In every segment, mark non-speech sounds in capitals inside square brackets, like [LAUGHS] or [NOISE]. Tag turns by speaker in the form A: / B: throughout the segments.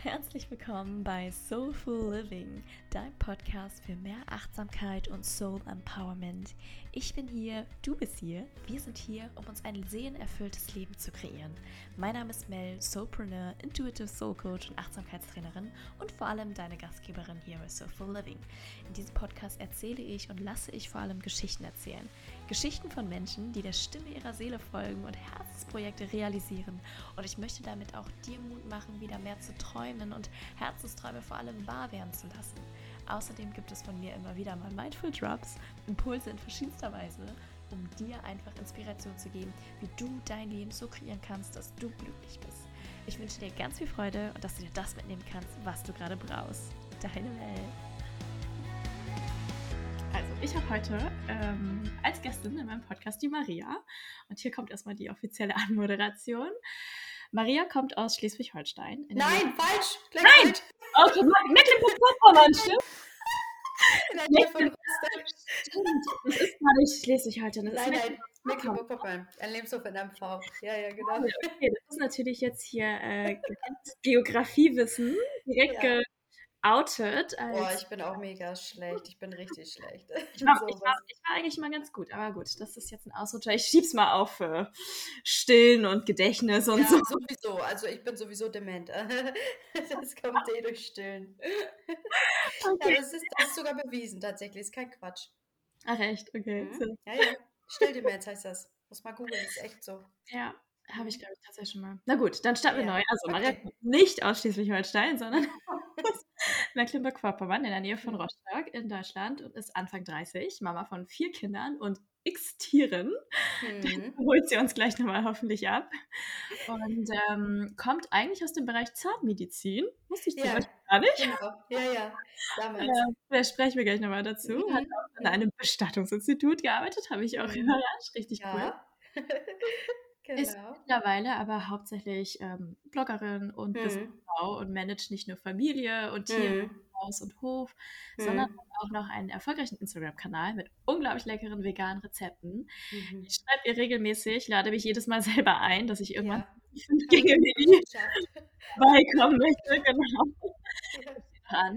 A: Herzlich willkommen bei Soulful Living, dein Podcast für mehr Achtsamkeit und Soul Empowerment. Ich bin hier, du bist hier, wir sind hier, um uns ein seelenerfülltes Leben zu kreieren. Mein Name ist Mel, Soulpreneur, Intuitive Soul Coach und Achtsamkeitstrainerin und vor allem deine Gastgeberin hier bei Soulful Living. In diesem Podcast erzähle ich und lasse ich vor allem Geschichten erzählen. Geschichten von Menschen, die der Stimme ihrer Seele folgen und Herzensprojekte realisieren. Und ich möchte damit auch dir Mut machen, wieder mehr zu träumen und Herzensträume vor allem wahr werden zu lassen. Außerdem gibt es von mir immer wieder mal Mindful Drops, Impulse in verschiedenster Weise, um dir einfach Inspiration zu geben, wie du dein Leben so kreieren kannst, dass du glücklich bist. Ich wünsche dir ganz viel Freude und dass du dir das mitnehmen kannst, was du gerade brauchst. Deine Welt. Ich habe heute ähm, als Gästin in meinem Podcast die Maria. Und hier kommt erstmal die offizielle [LAUGHS] Anmoderation. Maria kommt aus Schleswig-Holstein.
B: Nein, falsch!
A: Gleich Nein! Falsch. Okay, Mecklenburg-Vorpommern, stimmt?
B: In der von Rostock.
A: Das ist gar nicht Schleswig-Holstein.
B: Nein, nein, Mecklenburg-Vorpommern. Ein Lebenshof in MV. Ja, ja, genau.
A: Okay, das ist natürlich jetzt hier äh, Geografiewissen direkt ja outed.
B: Boah, ich bin auch mega schlecht. Ich bin richtig schlecht. [LAUGHS]
A: Ich war, ich, war, ich war, eigentlich mal ganz gut, aber gut, das ist jetzt ein Ausrutscher. Ich schieb's mal auf äh, Stillen und Gedächtnis und
B: ja,
A: so.
B: sowieso. Also ich bin sowieso dement. [LAUGHS] das kommt eh durch Stillen. [LAUGHS] Okay. Ja, das ist, das ist sogar bewiesen, tatsächlich. Ist kein Quatsch.
A: Ach echt? Okay.
B: Mhm. Ja, ja. Stilldemenz heißt das. Muss mal googeln, ist echt so.
A: Ja, habe ich, glaube ich, tatsächlich schon mal. Na gut, dann starten wir neu. Also, Maria okay. nicht ausschließlich Holstein, sondern Mecklenburg-Vorpommern in der Nähe von mhm. Rostock in Deutschland und ist Anfang 30, Mama von vier Kindern und x Tieren. Mhm. [LAUGHS] holt sie uns gleich nochmal hoffentlich ab. Und ähm, kommt eigentlich aus dem Bereich Zahnmedizin. Wusste ich ja, gar nicht.
B: Genau. Ja, ja, damals.
A: Äh, da sprechen wir gleich nochmal dazu. Mhm. Hat auch in einem Bestattungsinstitut gearbeitet, habe ich auch mhm. überrascht. Richtig ja. cool. [LAUGHS] Genau. Ist mittlerweile aber hauptsächlich ähm, Bloggerin und mhm. Businessfrau und managt nicht nur Familie und Tiere, mhm. Haus und Hof, mhm. sondern auch noch einen erfolgreichen Instagram-Kanal mit unglaublich leckeren veganen Rezepten. Mhm. Ich schreibe ihr regelmäßig, lade mich jedes Mal [LAUGHS] selber ein, dass ich irgendwann ja. fünf wie [LAUGHS] beikommen [LAUGHS] möchte. Genau. Ja.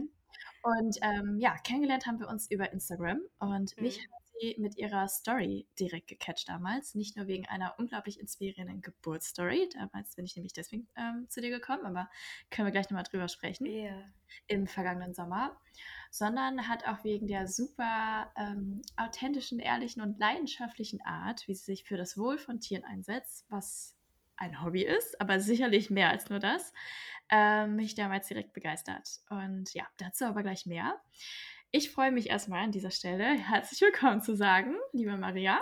A: Und ähm, ja, kennengelernt haben wir uns über Instagram und mich mhm. Hat mit ihrer Story direkt gecatcht damals. Nicht nur wegen einer unglaublich inspirierenden Geburtsstory. Damals bin ich nämlich deswegen ähm, zu dir gekommen, aber können wir gleich nochmal drüber sprechen.
B: Yeah.
A: Im vergangenen Sommer. Sondern hat auch wegen der super ähm, authentischen, ehrlichen und leidenschaftlichen Art, wie sie sich für das Wohl von Tieren einsetzt, was ein Hobby ist, aber sicherlich mehr als nur das, äh, mich damals direkt begeistert. Und ja, dazu aber gleich mehr. Ich freue mich erstmal an dieser Stelle herzlich willkommen zu sagen, liebe Maria.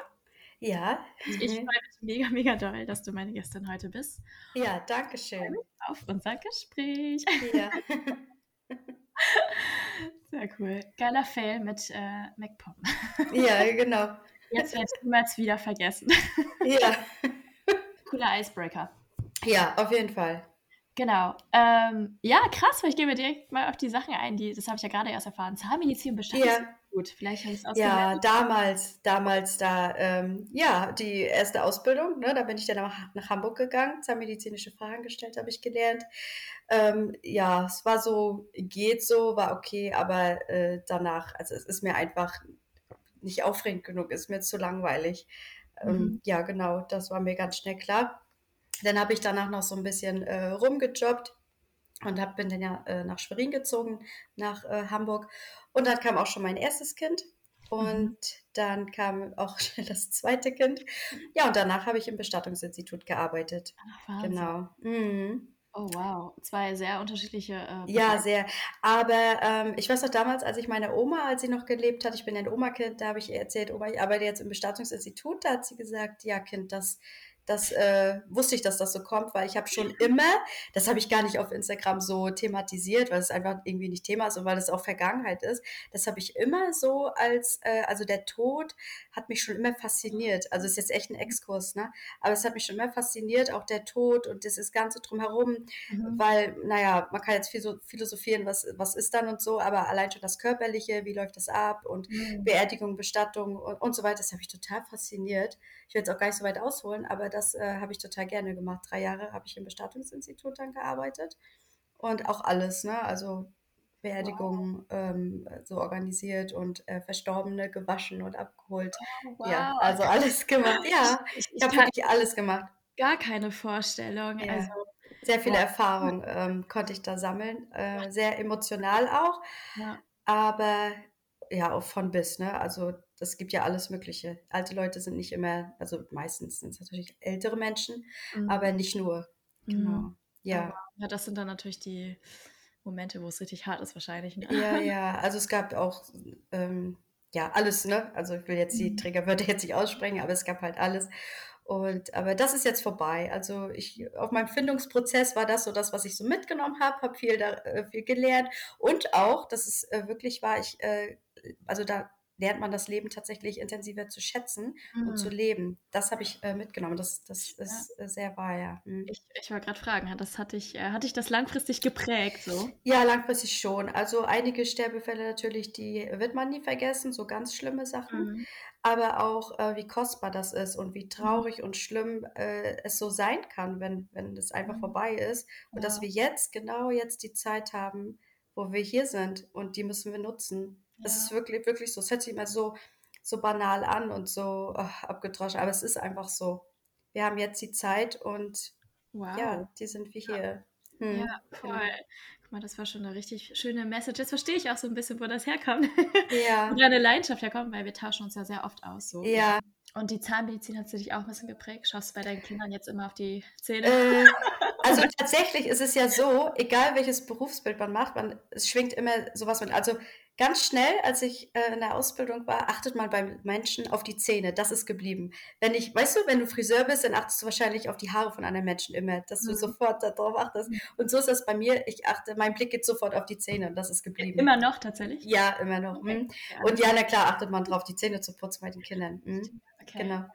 B: Ja.
A: Ich freue mich mega, mega doll, dass du meine Gästin heute bist.
B: Ja, danke schön.
A: Auf unser Gespräch.
B: Ja. [LAUGHS]
A: Sehr cool. Geiler Fail mit äh, MacPom.
B: Ja, genau.
A: Jetzt werde ich niemals wieder vergessen.
B: Ja.
A: Cooler Icebreaker.
B: Ja, auf jeden Fall.
A: Genau. Ähm, ja, krass, weil ich gebe direkt mal auf die Sachen ein, die, das habe ich ja gerade erst erfahren. Zahnmedizin bestimmt ja. gut. Vielleicht habe ich es.
B: Ja, damals, damals da, ähm, ja, die erste Ausbildung, ne, da bin ich dann nach, nach Hamburg gegangen, zahnmedizinische Fragen gestellt, habe ich gelernt. Ähm, ja, es war so, geht so, war okay, aber äh, danach, also es ist mir einfach nicht aufregend genug, ist mir zu langweilig. Ähm, mhm. ja, genau, das war mir ganz schnell klar. Dann habe ich danach noch so ein bisschen äh, rumgejobbt und hab, bin dann ja äh, nach Schwerin gezogen, nach äh, Hamburg. Und dann kam auch schon mein erstes Kind. Und mhm. dann kam auch [LAUGHS] schnell das zweite Kind. Ja, und danach habe ich im Bestattungsinstitut gearbeitet.
A: Ach,
B: genau. Mhm.
A: Oh wow, zwei sehr unterschiedliche. Äh,
B: ja, sehr. Aber ähm, ich weiß noch damals, als ich meine Oma, als sie noch gelebt hat, ich bin ein Oma-Kind, da habe ich ihr erzählt, Oma, ich arbeite jetzt im Bestattungsinstitut, da hat sie gesagt, ja Kind, das das äh, wusste ich, dass das so kommt, weil ich habe schon immer, das habe ich gar nicht auf Instagram so thematisiert, weil es einfach irgendwie nicht Thema ist und weil es auch Vergangenheit ist. Das habe ich immer so als, äh, also der Tod hat mich schon immer fasziniert. Also ist jetzt echt ein Exkurs, ne? Aber es hat mich schon immer fasziniert, auch der Tod und dieses Ganze drumherum, mhm. weil, naja, man kann jetzt viel so philosophieren, was, was ist dann und so, aber allein schon das Körperliche, wie läuft das ab und mhm. Beerdigung, Bestattung und, und so weiter, das habe ich total fasziniert. Ich will jetzt auch gar nicht so weit ausholen, aber das äh, habe ich total gerne gemacht. Drei Jahre habe ich im Bestattungsinstitut dann gearbeitet. und auch alles, ne? Also Beerdigungen ähm, so organisiert und äh, Verstorbene gewaschen und abgeholt.
A: Oh, wow.
B: Ja, also alles [LAUGHS] gemacht. Ja,
A: ich,
B: ich habe wirklich alles gemacht.
A: Gar keine Vorstellung.
B: Ja.
A: Also,
B: sehr viele wow. Erfahrungen ähm, konnte ich da sammeln. Äh, sehr emotional auch. Ja. Aber ja, auch von bis, ne? Also das gibt ja alles Mögliche. Alte Leute sind nicht immer, also meistens sind es natürlich ältere Menschen, mhm. aber nicht nur. Genau. Mhm. Ja.
A: ja, das sind dann natürlich die Momente, wo es richtig hart ist wahrscheinlich. Ne?
B: Ja, ja. Also es gab auch ähm, ja alles, ne? Also ich will jetzt die mhm. Trägerwörter jetzt nicht aussprechen, aber es gab halt alles. Und aber das ist jetzt vorbei. Also ich auf meinem Findungsprozess war das so das, was ich so mitgenommen habe, habe viel da äh, viel gelernt und auch, dass es äh, wirklich war, ich äh, also da lernt man das Leben tatsächlich intensiver zu schätzen mhm. und zu mhm. leben. Das habe ich äh, mitgenommen. Das, das ist ja. sehr wahr, ja.
A: Mhm. Ich, ich wollte gerade fragen, hat das, hatte, ich, äh, hatte ich das langfristig geprägt? So?
B: Ja, langfristig schon. Also einige Sterbefälle natürlich, die wird man nie vergessen, so ganz schlimme Sachen. Mhm. Aber auch, äh, wie kostbar das ist und wie mhm. traurig und schlimm äh, es so sein kann, wenn, wenn es einfach mhm. vorbei ist. Und ja. dass wir jetzt, genau jetzt die Zeit haben, wo wir hier sind und die müssen wir nutzen. Das ja. ist wirklich, wirklich so. Es hört sich immer so, so banal an und so ach, abgedroschen, aber es ist einfach so. Wir haben jetzt die Zeit und wow. ja, die sind wir hier.
A: Hm, ja, voll. Genau. Guck mal, das war schon eine richtig schöne Message. Jetzt verstehe ich auch so ein bisschen, wo das herkommt. Ja. [LAUGHS] wo deine Leidenschaft herkommt, weil wir tauschen uns ja sehr oft aus. So.
B: Ja.
A: Und die Zahnmedizin hat dich auch ein bisschen geprägt? Schaust du bei deinen Kindern jetzt immer auf die Zähne?
B: Äh, [LAUGHS] also tatsächlich ist es ja so, egal welches Berufsbild man macht, man, es schwingt immer sowas mit. Also ganz schnell, als ich äh, in der Ausbildung war, achtet man beim Menschen auf die Zähne. Das ist geblieben. Wenn ich, weißt du, wenn du Friseur bist, dann achtest du wahrscheinlich auf die Haare von anderen Menschen immer, dass du mhm. sofort darauf achtest. Und so ist das bei mir. Ich achte, mein Blick geht sofort auf die Zähne und das ist geblieben.
A: Immer noch tatsächlich?
B: Ja, immer noch. Okay. Mhm. Und ja, na klar, achtet man drauf, die Zähne zu putzen bei den Kindern. Mhm. Okay. Genau.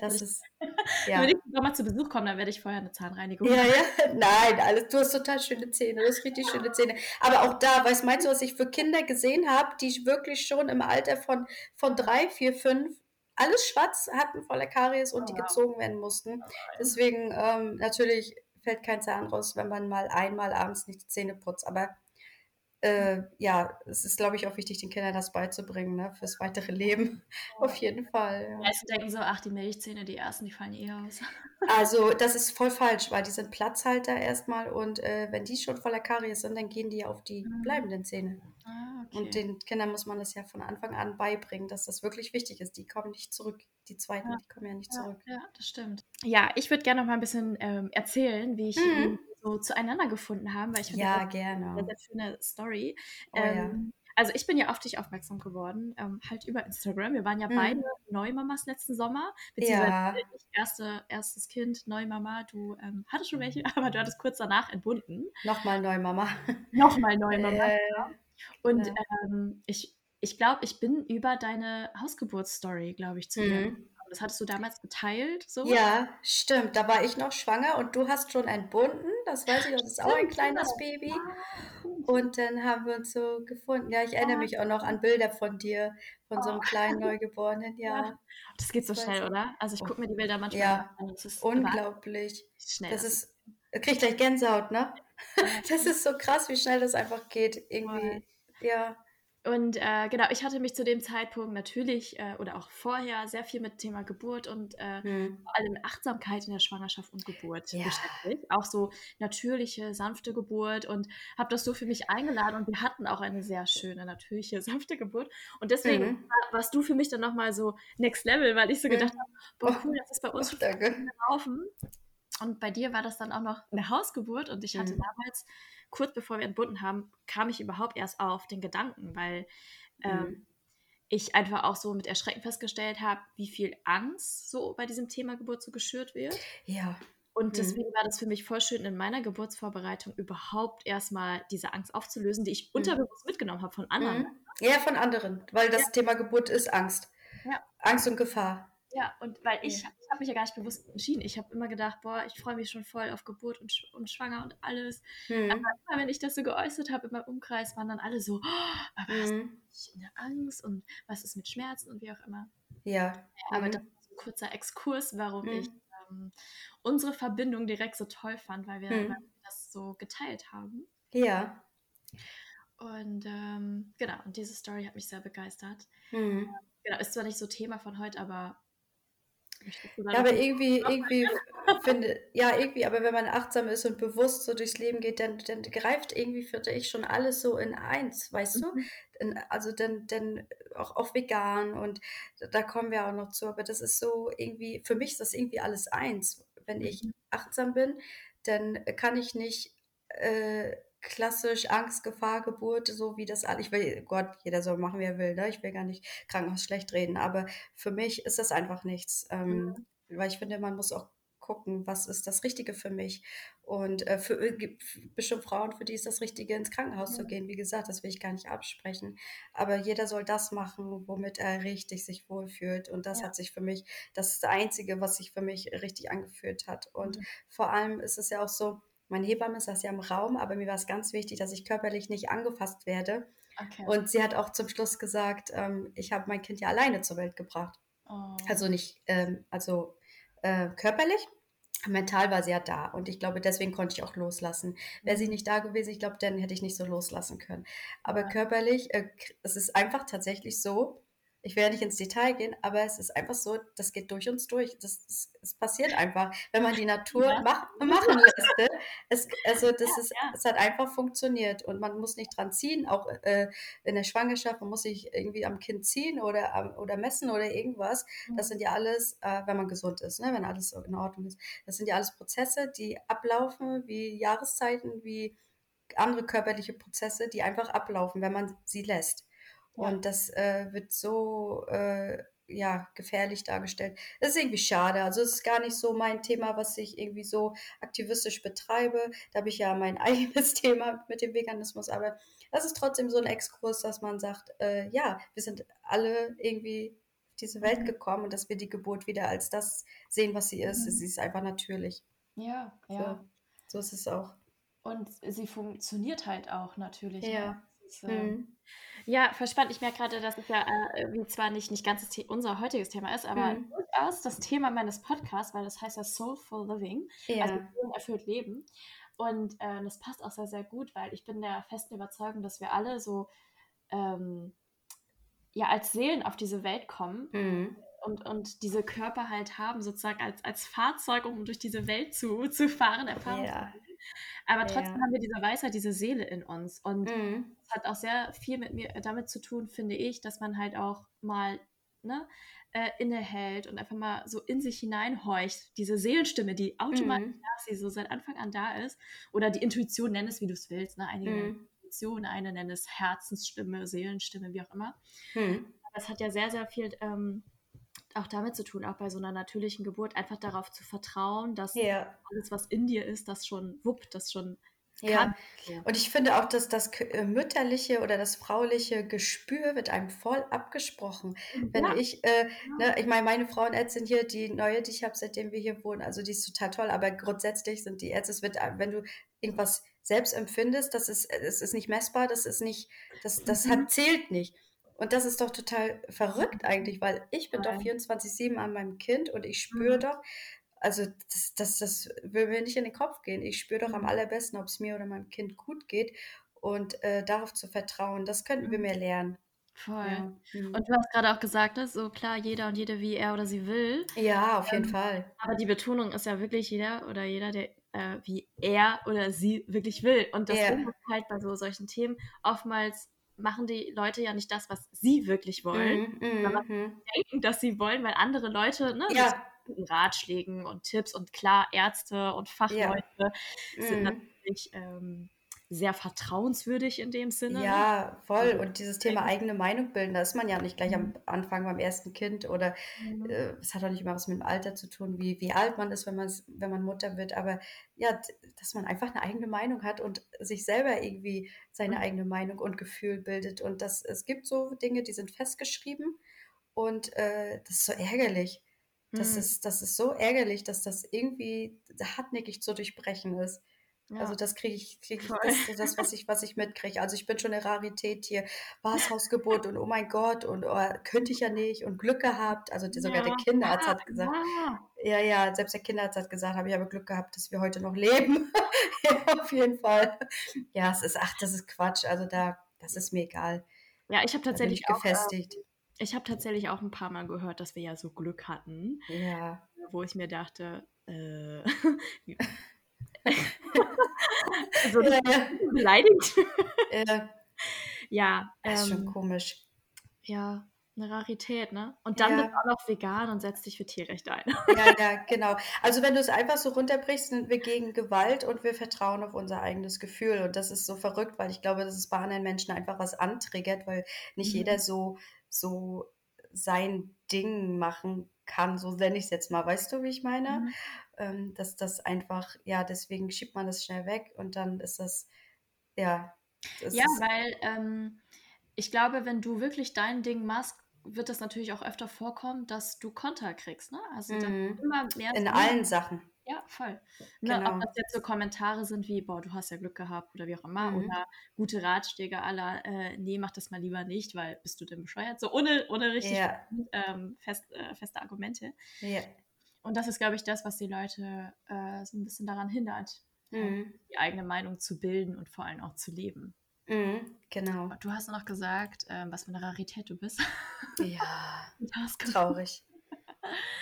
B: Das, das ist. [LAUGHS]
A: Ja. Wenn ich nochmal zu Besuch komme, dann werde ich vorher eine Zahnreinigung
B: Ja, ja. [LAUGHS] Nein, alles. Du hast total schöne Zähne. Du hast richtig schöne Zähne. Aber auch da, weißt meinst du, was ich für Kinder gesehen habe, die wirklich schon im Alter von, von drei, vier, fünf alles schwarz hatten voller Karies und oh, die gezogen werden mussten. Deswegen ähm, natürlich fällt kein Zahn raus, wenn man mal einmal abends nicht die Zähne putzt. Aber äh, ja, es ist, glaube ich, auch wichtig, den Kindern das beizubringen, ne, fürs weitere Leben. Auf jeden Fall.
A: Ja. Meisten denken so, ach, die Milchzähne, die ersten, die fallen eh aus.
B: Also, das ist voll falsch, weil die sind Platzhalter erstmal und äh, wenn die schon voller Karies sind, dann gehen die auf die mhm. bleibenden Zähne. Ah, okay. Und den Kindern muss man das ja von Anfang an beibringen, dass das wirklich wichtig ist. Die kommen nicht zurück. Die zweiten, ja. die kommen ja nicht zurück.
A: Ja, das stimmt. Ja, ich würde gerne noch mal ein bisschen ähm, erzählen, wie ich mhm so zueinander gefunden haben, weil ich
B: finde, ja, gerne.
A: eine sehr schöne Story. Oh, ähm, ja. Also ich bin ja auf dich aufmerksam geworden, ähm, halt über Instagram. Wir waren ja mhm. beide Neumamas letzten Sommer, beziehungsweise ja. ich erste, erstes Kind, Neumama. Du ähm, hattest schon welche, [LAUGHS] aber du hattest kurz danach entbunden.
B: Nochmal Neumama. [LAUGHS]
A: Nochmal Neumama. Äh, Und ja. ähm, ich, ich glaube, ich bin über deine Hausgeburtsstory, glaube ich, zu mhm. Das hattest du damals geteilt, so?
B: Ja, stimmt. Da war ich noch schwanger und du hast schon entbunden. Das weiß ich, das ist auch ein kleines Baby. Und dann haben wir uns so gefunden. Ja, ich erinnere mich auch noch an Bilder von dir, von so einem oh. kleinen [LAUGHS] Neugeborenen. Ja.
A: Das geht so schnell, oder? Also ich gucke mir die Bilder manchmal
B: ja. an. Das ist unglaublich. Schnell. Das ist, krieg gleich Gänsehaut, ne? [LAUGHS] Das ist so krass, wie schnell das einfach geht. Irgendwie, ja.
A: Und äh, genau, ich hatte mich zu dem Zeitpunkt natürlich äh, oder auch vorher sehr viel mit Thema Geburt und äh, hm. vor allem Achtsamkeit in der Schwangerschaft und Geburt ja. beschäftigt. Auch so natürliche, sanfte Geburt und habe das so für mich eingeladen und wir hatten auch eine sehr schöne, natürliche, [LAUGHS] sanfte Geburt. Und deswegen mhm. war, warst du für mich dann nochmal so Next Level, weil ich so gedacht mhm. habe, boah, cool, das ist bei uns oh, gelaufen. Und bei dir war das dann auch noch eine Hausgeburt und ich hatte mhm. damals kurz bevor wir entbunden haben, kam ich überhaupt erst auf den Gedanken, weil ähm, mhm. ich einfach auch so mit Erschrecken festgestellt habe, wie viel Angst so bei diesem Thema Geburt so geschürt wird.
B: Ja.
A: Und mhm. deswegen mhm. war das für mich voll schön, in meiner Geburtsvorbereitung überhaupt erstmal diese Angst aufzulösen, die ich mhm. unterbewusst mitgenommen habe von anderen. Mhm.
B: Ja, von anderen, weil das ja. Thema Geburt ist Angst. Ja. Angst und Gefahr.
A: Ja, und weil ich, ja. ich habe mich ja gar nicht bewusst entschieden. Ich habe immer gedacht, boah, ich freue mich schon voll auf Geburt und, und schwanger und alles. Hm. Aber immer, wenn ich das so geäußert habe in meinem Umkreis, waren dann alle so, oh, aber hm. hast du eine Angst und was ist mit Schmerzen und wie auch immer.
B: Ja.
A: ja aber hm. das ist ein kurzer Exkurs, warum hm. ich ähm, unsere Verbindung direkt so toll fand, weil wir, hm. weil wir das so geteilt haben.
B: Ja.
A: Und ähm, genau, und diese Story hat mich sehr begeistert. Mhm. Genau, ist zwar nicht so Thema von heute, aber
B: ja, aber irgendwie, irgendwie finde, ja, irgendwie, aber wenn man achtsam ist und bewusst so durchs Leben geht, dann, dann greift irgendwie, finde ich, schon alles so in eins, weißt mhm. du? Also dann, dann auch auf vegan und da kommen wir auch noch zu, aber das ist so irgendwie, für mich ist das irgendwie alles eins. Wenn ich mhm. achtsam bin, dann kann ich nicht äh, klassisch Angst, Gefahr, Geburt, so wie das alle. Ich will, Gott, jeder soll machen, wie er will, ne? Ich will gar nicht Krankenhaus schlecht reden, aber für mich ist das einfach nichts. Ähm, mhm. Weil ich finde, man muss auch gucken, was ist das Richtige für mich. Und äh, für äh, bestimmt Frauen, für die ist das Richtige, ins Krankenhaus ja. zu gehen. Wie gesagt, das will ich gar nicht absprechen. Aber jeder soll das machen, womit er richtig sich wohlfühlt. Und das ja. hat sich für mich, das ist das Einzige, was sich für mich richtig angefühlt hat. Und mhm. vor allem ist es ja auch so, meine Hebamme saß ja im Raum, aber mir war es ganz wichtig, dass ich körperlich nicht angefasst werde. Okay. Und sie hat auch zum Schluss gesagt, ähm, ich habe mein Kind ja alleine zur Welt gebracht. Oh. Also nicht, ähm, also äh, körperlich, mental war sie ja da und ich glaube, deswegen konnte ich auch loslassen. Wäre sie mhm. nicht da gewesen, ich glaube, dann hätte ich nicht so loslassen können. Aber ja. körperlich, äh, es ist einfach tatsächlich so, ich werde nicht ins Detail gehen, aber es ist einfach so, das geht durch uns durch. Das, das, das passiert einfach, wenn man die Natur ja. mach, machen lässt. Ne? Es, also das ja, ist, ja. es hat einfach funktioniert und man muss nicht dran ziehen, auch äh, in der Schwangerschaft, man muss sich irgendwie am Kind ziehen oder, oder messen oder irgendwas. Das mhm. sind ja alles, äh, wenn man gesund ist, ne? wenn alles in Ordnung ist. Das sind ja alles Prozesse, die ablaufen wie Jahreszeiten, wie andere körperliche Prozesse, die einfach ablaufen, wenn man sie lässt. Und das äh, wird so äh, ja, gefährlich dargestellt. Das ist irgendwie schade. Also es ist gar nicht so mein Thema, was ich irgendwie so aktivistisch betreibe. Da habe ich ja mein [LAUGHS] eigenes Thema mit dem Veganismus, aber das ist trotzdem so ein Exkurs, dass man sagt, äh, ja, wir sind alle irgendwie auf diese Welt mhm. gekommen und dass wir die Geburt wieder als das sehen, was sie ist. Mhm. Sie ist einfach natürlich.
A: Ja, ja.
B: So, so ist es auch.
A: Und sie funktioniert halt auch natürlich. Ne? Ja. Ne? Äh, mhm. Ja, verspannt. Ich merke gerade, dass es ja äh, zwar nicht, nicht ganz The unser heutiges Thema ist, aber mhm. durchaus das Thema meines Podcasts, weil das heißt ja Soulful Living, ja. also erfüllt Leben. Und äh, das passt auch sehr, sehr gut, weil ich bin der festen Überzeugung, dass wir alle so ähm, ja als Seelen auf diese Welt kommen mhm. Und, und diese Körper halt haben, sozusagen als, als Fahrzeug, um durch diese Welt zu, zu fahren, Erfahrung ja. Aber trotzdem ja. haben wir diese Weisheit, diese Seele in uns. Und mhm. es hat auch sehr viel mit mir damit zu tun, finde ich, dass man halt auch mal ne, äh, innehält und einfach mal so in sich hineinhorcht. Diese Seelenstimme, die automatisch mhm. sie so seit Anfang an da ist. Oder die Intuition, nenn es wie du es willst. Ne? Einige mhm. Intuition, eine nennen es Herzensstimme, Seelenstimme, wie auch immer. Mhm. Das hat ja sehr, sehr viel ähm, auch damit zu tun, auch bei so einer natürlichen Geburt, einfach darauf zu vertrauen, dass ja. alles, was in dir ist, das schon wuppt, das schon
B: kann. Ja. Und ich finde auch, dass das äh, mütterliche oder das frauliche Gespür wird einem voll abgesprochen. Wenn ja. ich, äh, ne, ich meine, meine Frauenärztin hier, die neue, die ich habe, seitdem wir hier wohnen, also die ist total toll, aber grundsätzlich sind die Ärzte, es wird, wenn du irgendwas selbst empfindest, das ist, das ist nicht messbar, das ist nicht, das, das mhm. hat, zählt nicht. Und das ist doch total verrückt eigentlich, weil ich bin ja. doch 24-7 an meinem Kind und ich spüre mhm. doch, also das, das, das will mir nicht in den Kopf gehen. Ich spüre doch am mhm. allerbesten, ob es mir oder meinem Kind gut geht und äh, darauf zu vertrauen, das könnten wir mhm. mehr lernen.
A: Voll. Ja. Mhm. Und du hast gerade auch gesagt, dass so klar, jeder und jede, wie er oder sie will.
B: Ja, auf jeden ähm, Fall.
A: Aber die Betonung ist ja wirklich jeder oder jeder, der äh, wie er oder sie wirklich will. Und das yeah. ist halt bei so solchen Themen oftmals machen die Leute ja nicht das, was sie wirklich wollen, mm, sondern mm, denken, dass sie wollen, weil andere Leute ne, ja. Ratschlägen und Tipps und klar, Ärzte und Fachleute ja. sind mm. natürlich ähm, sehr vertrauenswürdig in dem Sinne.
B: Ja, voll. Also, und dieses Thema eigene Meinung bilden, da ist man ja nicht gleich am mhm. Anfang beim ersten Kind oder mhm. äh, es hat auch nicht immer was mit dem Alter zu tun, wie, wie alt man ist, wenn man, wenn man Mutter wird. Aber ja, dass man einfach eine eigene Meinung hat und sich selber irgendwie seine mhm. eigene Meinung und Gefühl bildet. Und das, es gibt so Dinge, die sind festgeschrieben und äh, das ist so ärgerlich. Das, mhm. ist, das ist so ärgerlich, dass das irgendwie hartnäckig zu durchbrechen ist. Ja. Also das kriege ich, krieg ich das, das, was ich, was ich mitkriege. Also ich bin schon eine Rarität hier. Hausgeburt und oh mein Gott und oh, könnte ich ja nicht und Glück gehabt. Also die, sogar der Kinderarzt hat gesagt, ja, ja, selbst der Kinderarzt hat gesagt, habe ich aber Glück gehabt, dass wir heute noch leben. [LAUGHS] ja, auf jeden Fall. Ja, es ist, ach, das ist Quatsch. Also da, das ist mir egal.
A: Ja, ich habe tatsächlich auch, gefestigt. Äh, ich habe tatsächlich auch ein paar Mal gehört, dass wir ja so Glück hatten.
B: Ja.
A: Wo ich mir dachte, äh, [LAUGHS] also, ja, ja. beleidigt. Ja. ja
B: das ist ähm, schon komisch.
A: Ja, eine Rarität, ne? Und dann ja. bist du auch noch vegan und setzt dich für Tierrechte ein.
B: Ja, ja, genau. Also wenn du es einfach so runterbrichst, sind wir gegen Gewalt und wir vertrauen auf unser eigenes Gefühl. Und das ist so verrückt, weil ich glaube, dass es bei anderen Menschen einfach was antriggert, weil nicht mhm. jeder so, so sein Ding machen kann, so nenne ich es jetzt mal. Weißt du, wie ich meine? Mhm. Ähm, dass das einfach, ja, deswegen schiebt man das schnell weg und dann ist das, ja.
A: Das ja, weil ähm, ich glaube, wenn du wirklich dein Ding machst, wird das natürlich auch öfter vorkommen, dass du Konter kriegst, ne?
B: Also mhm. immer mehr. In allen Sachen.
A: Ja, voll. Ne, genau. Ob das jetzt so Kommentare sind wie, boah, du hast ja Glück gehabt oder wie auch immer, mhm. oder gute Ratschläge aller, äh, nee, mach das mal lieber nicht, weil bist du denn bescheuert? So ohne, ohne richtig ja. ähm, fest, äh, feste Argumente.
B: Ja.
A: Und das ist, glaube ich, das, was die Leute äh, so ein bisschen daran hindert, mhm. die eigene Meinung zu bilden und vor allem auch zu leben.
B: Mhm, genau.
A: Du hast noch gesagt, ähm, was für eine Rarität du bist.
B: Ja, [LAUGHS] traurig.